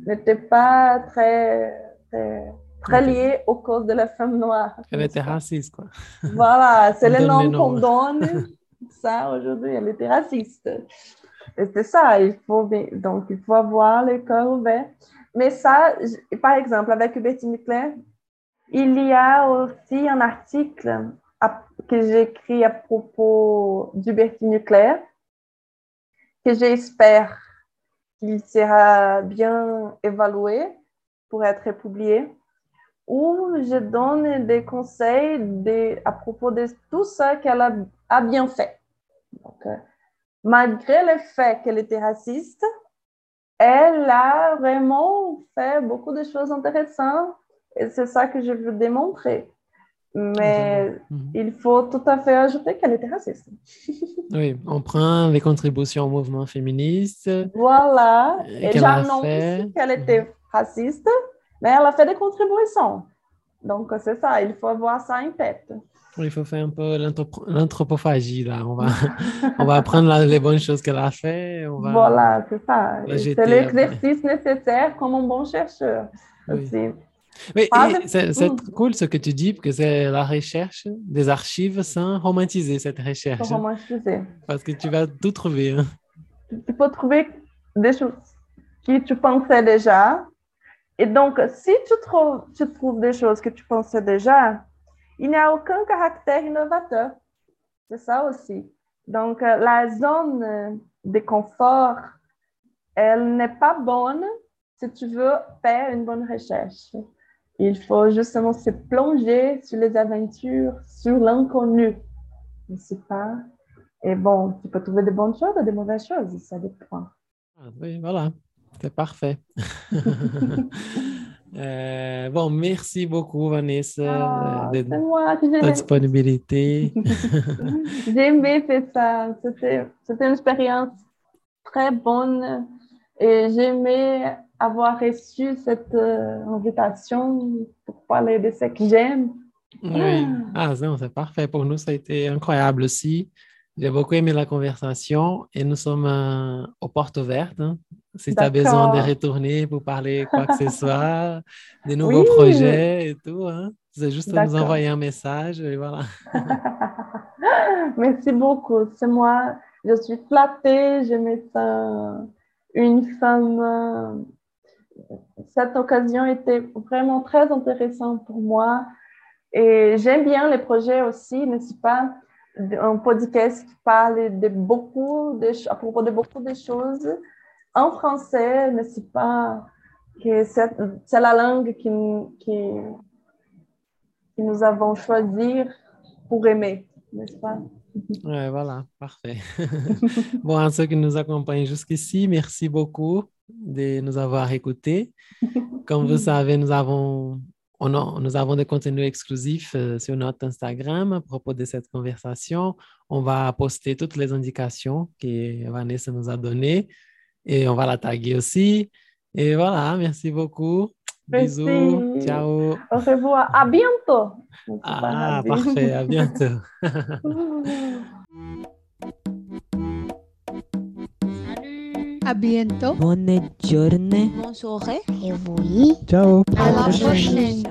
n'était pas très, très, très liée aux causes de la femme noire. Elle était raciste, quoi. Voilà, c'est le nom qu'on donne. Ça, aujourd'hui, elle était raciste. Et c'est ça, il faut, bien- donc il faut avoir le cœur ouvert. Mais ça, par exemple, avec Hubertine Claire, Il y a aussi un article que j'ai écrit à propos du berti nucléaire que j'espère qu'il sera bien évalué pour être publié, où je donne des conseils à propos de tout ça qu'elle a, bien fait. Euh, malgré le fait qu'elle était raciste, elle a vraiment fait beaucoup de choses intéressantes et c'est ça que je veux démontrer. Mais Mhm. il faut tout à fait ajouter qu'elle était raciste. Oui, on prend les contributions au mouvement féministe. Voilà. Euh, Et qu'elle a j'annonce qu'elle était raciste, mais elle a fait des contributions. Donc, c'est ça, il faut avoir ça en tête. Il faut faire un peu l'anthropo- l'anthropophagie, là. On va, on va apprendre la- les bonnes choses qu'elle a fait. On va... Voilà, c'est ça. Et C'est l'exercice nécessaire comme un bon chercheur Oui. aussi. Oui, c'est Mm. cool ce que tu dis, que c'est la recherche des archives sans romantiser cette recherche. Pour romantiser. Parce que tu vas tout trouver. hein. Tu peux trouver des choses que tu pensais déjà. Et donc, si tu trouves, tu trouves des choses que tu pensais déjà, il n'y a aucun caractère innovateur. C'est ça aussi. Donc, euh, la zone euh, de confort, elle n'est pas bonne si tu veux faire une bonne recherche. Il faut justement se plonger sur les aventures, sur l'inconnu. n'est-ce pas? Et bon, tu peux trouver des bonnes choses ou des mauvaises choses, ça dépend. Ah, oui, voilà, c'est parfait. Euh, bon, merci beaucoup, Vanessa, Ah, de moi que ta disponibilité. j'ai aimé faire ça. C'était c'était une expérience très bonne et j'ai aimé avoir reçu cette euh, invitation pour parler de ce que j'aime. Oui, ah non, c'est parfait. Pour nous, ça a été incroyable aussi. J'ai beaucoup aimé la conversation et nous sommes euh, aux portes ouvertes. hein. Si tu as besoin de retourner pour parler quoi que ce soit, des nouveaux Oui. projets et tout, hein, c'est juste à nous envoyer un message et voilà. Merci beaucoup. C'est moi. Je suis flattée. Je me sens une femme. Cette occasion était vraiment très intéressante pour moi. Et j'aime bien les projets aussi, n'est-ce pas? Un podcast qui parle de beaucoup de, à propos de beaucoup de choses en français, n'est-ce pas? C'est la langue que nous avons choisi pour aimer, n'est-ce pas? Ouais, voilà, parfait. bon, à ceux qui nous accompagnent jusqu'ici, merci beaucoup de nous avoir écoutés. Comme vous savez, nous avons, on a- nous avons des contenus exclusifs euh, sur notre Instagram à propos de cette conversation. On va poster toutes les indications que Vanessa nous a données et on va la taguer aussi. Et voilà, merci beaucoup. Merci. Bisous. Ciao. Au revoir. À bientôt. Ah, parfait. À bientôt. À bientôt. Bonne journée. Bonne soirée. Et oui. Ciao. À la prochaine.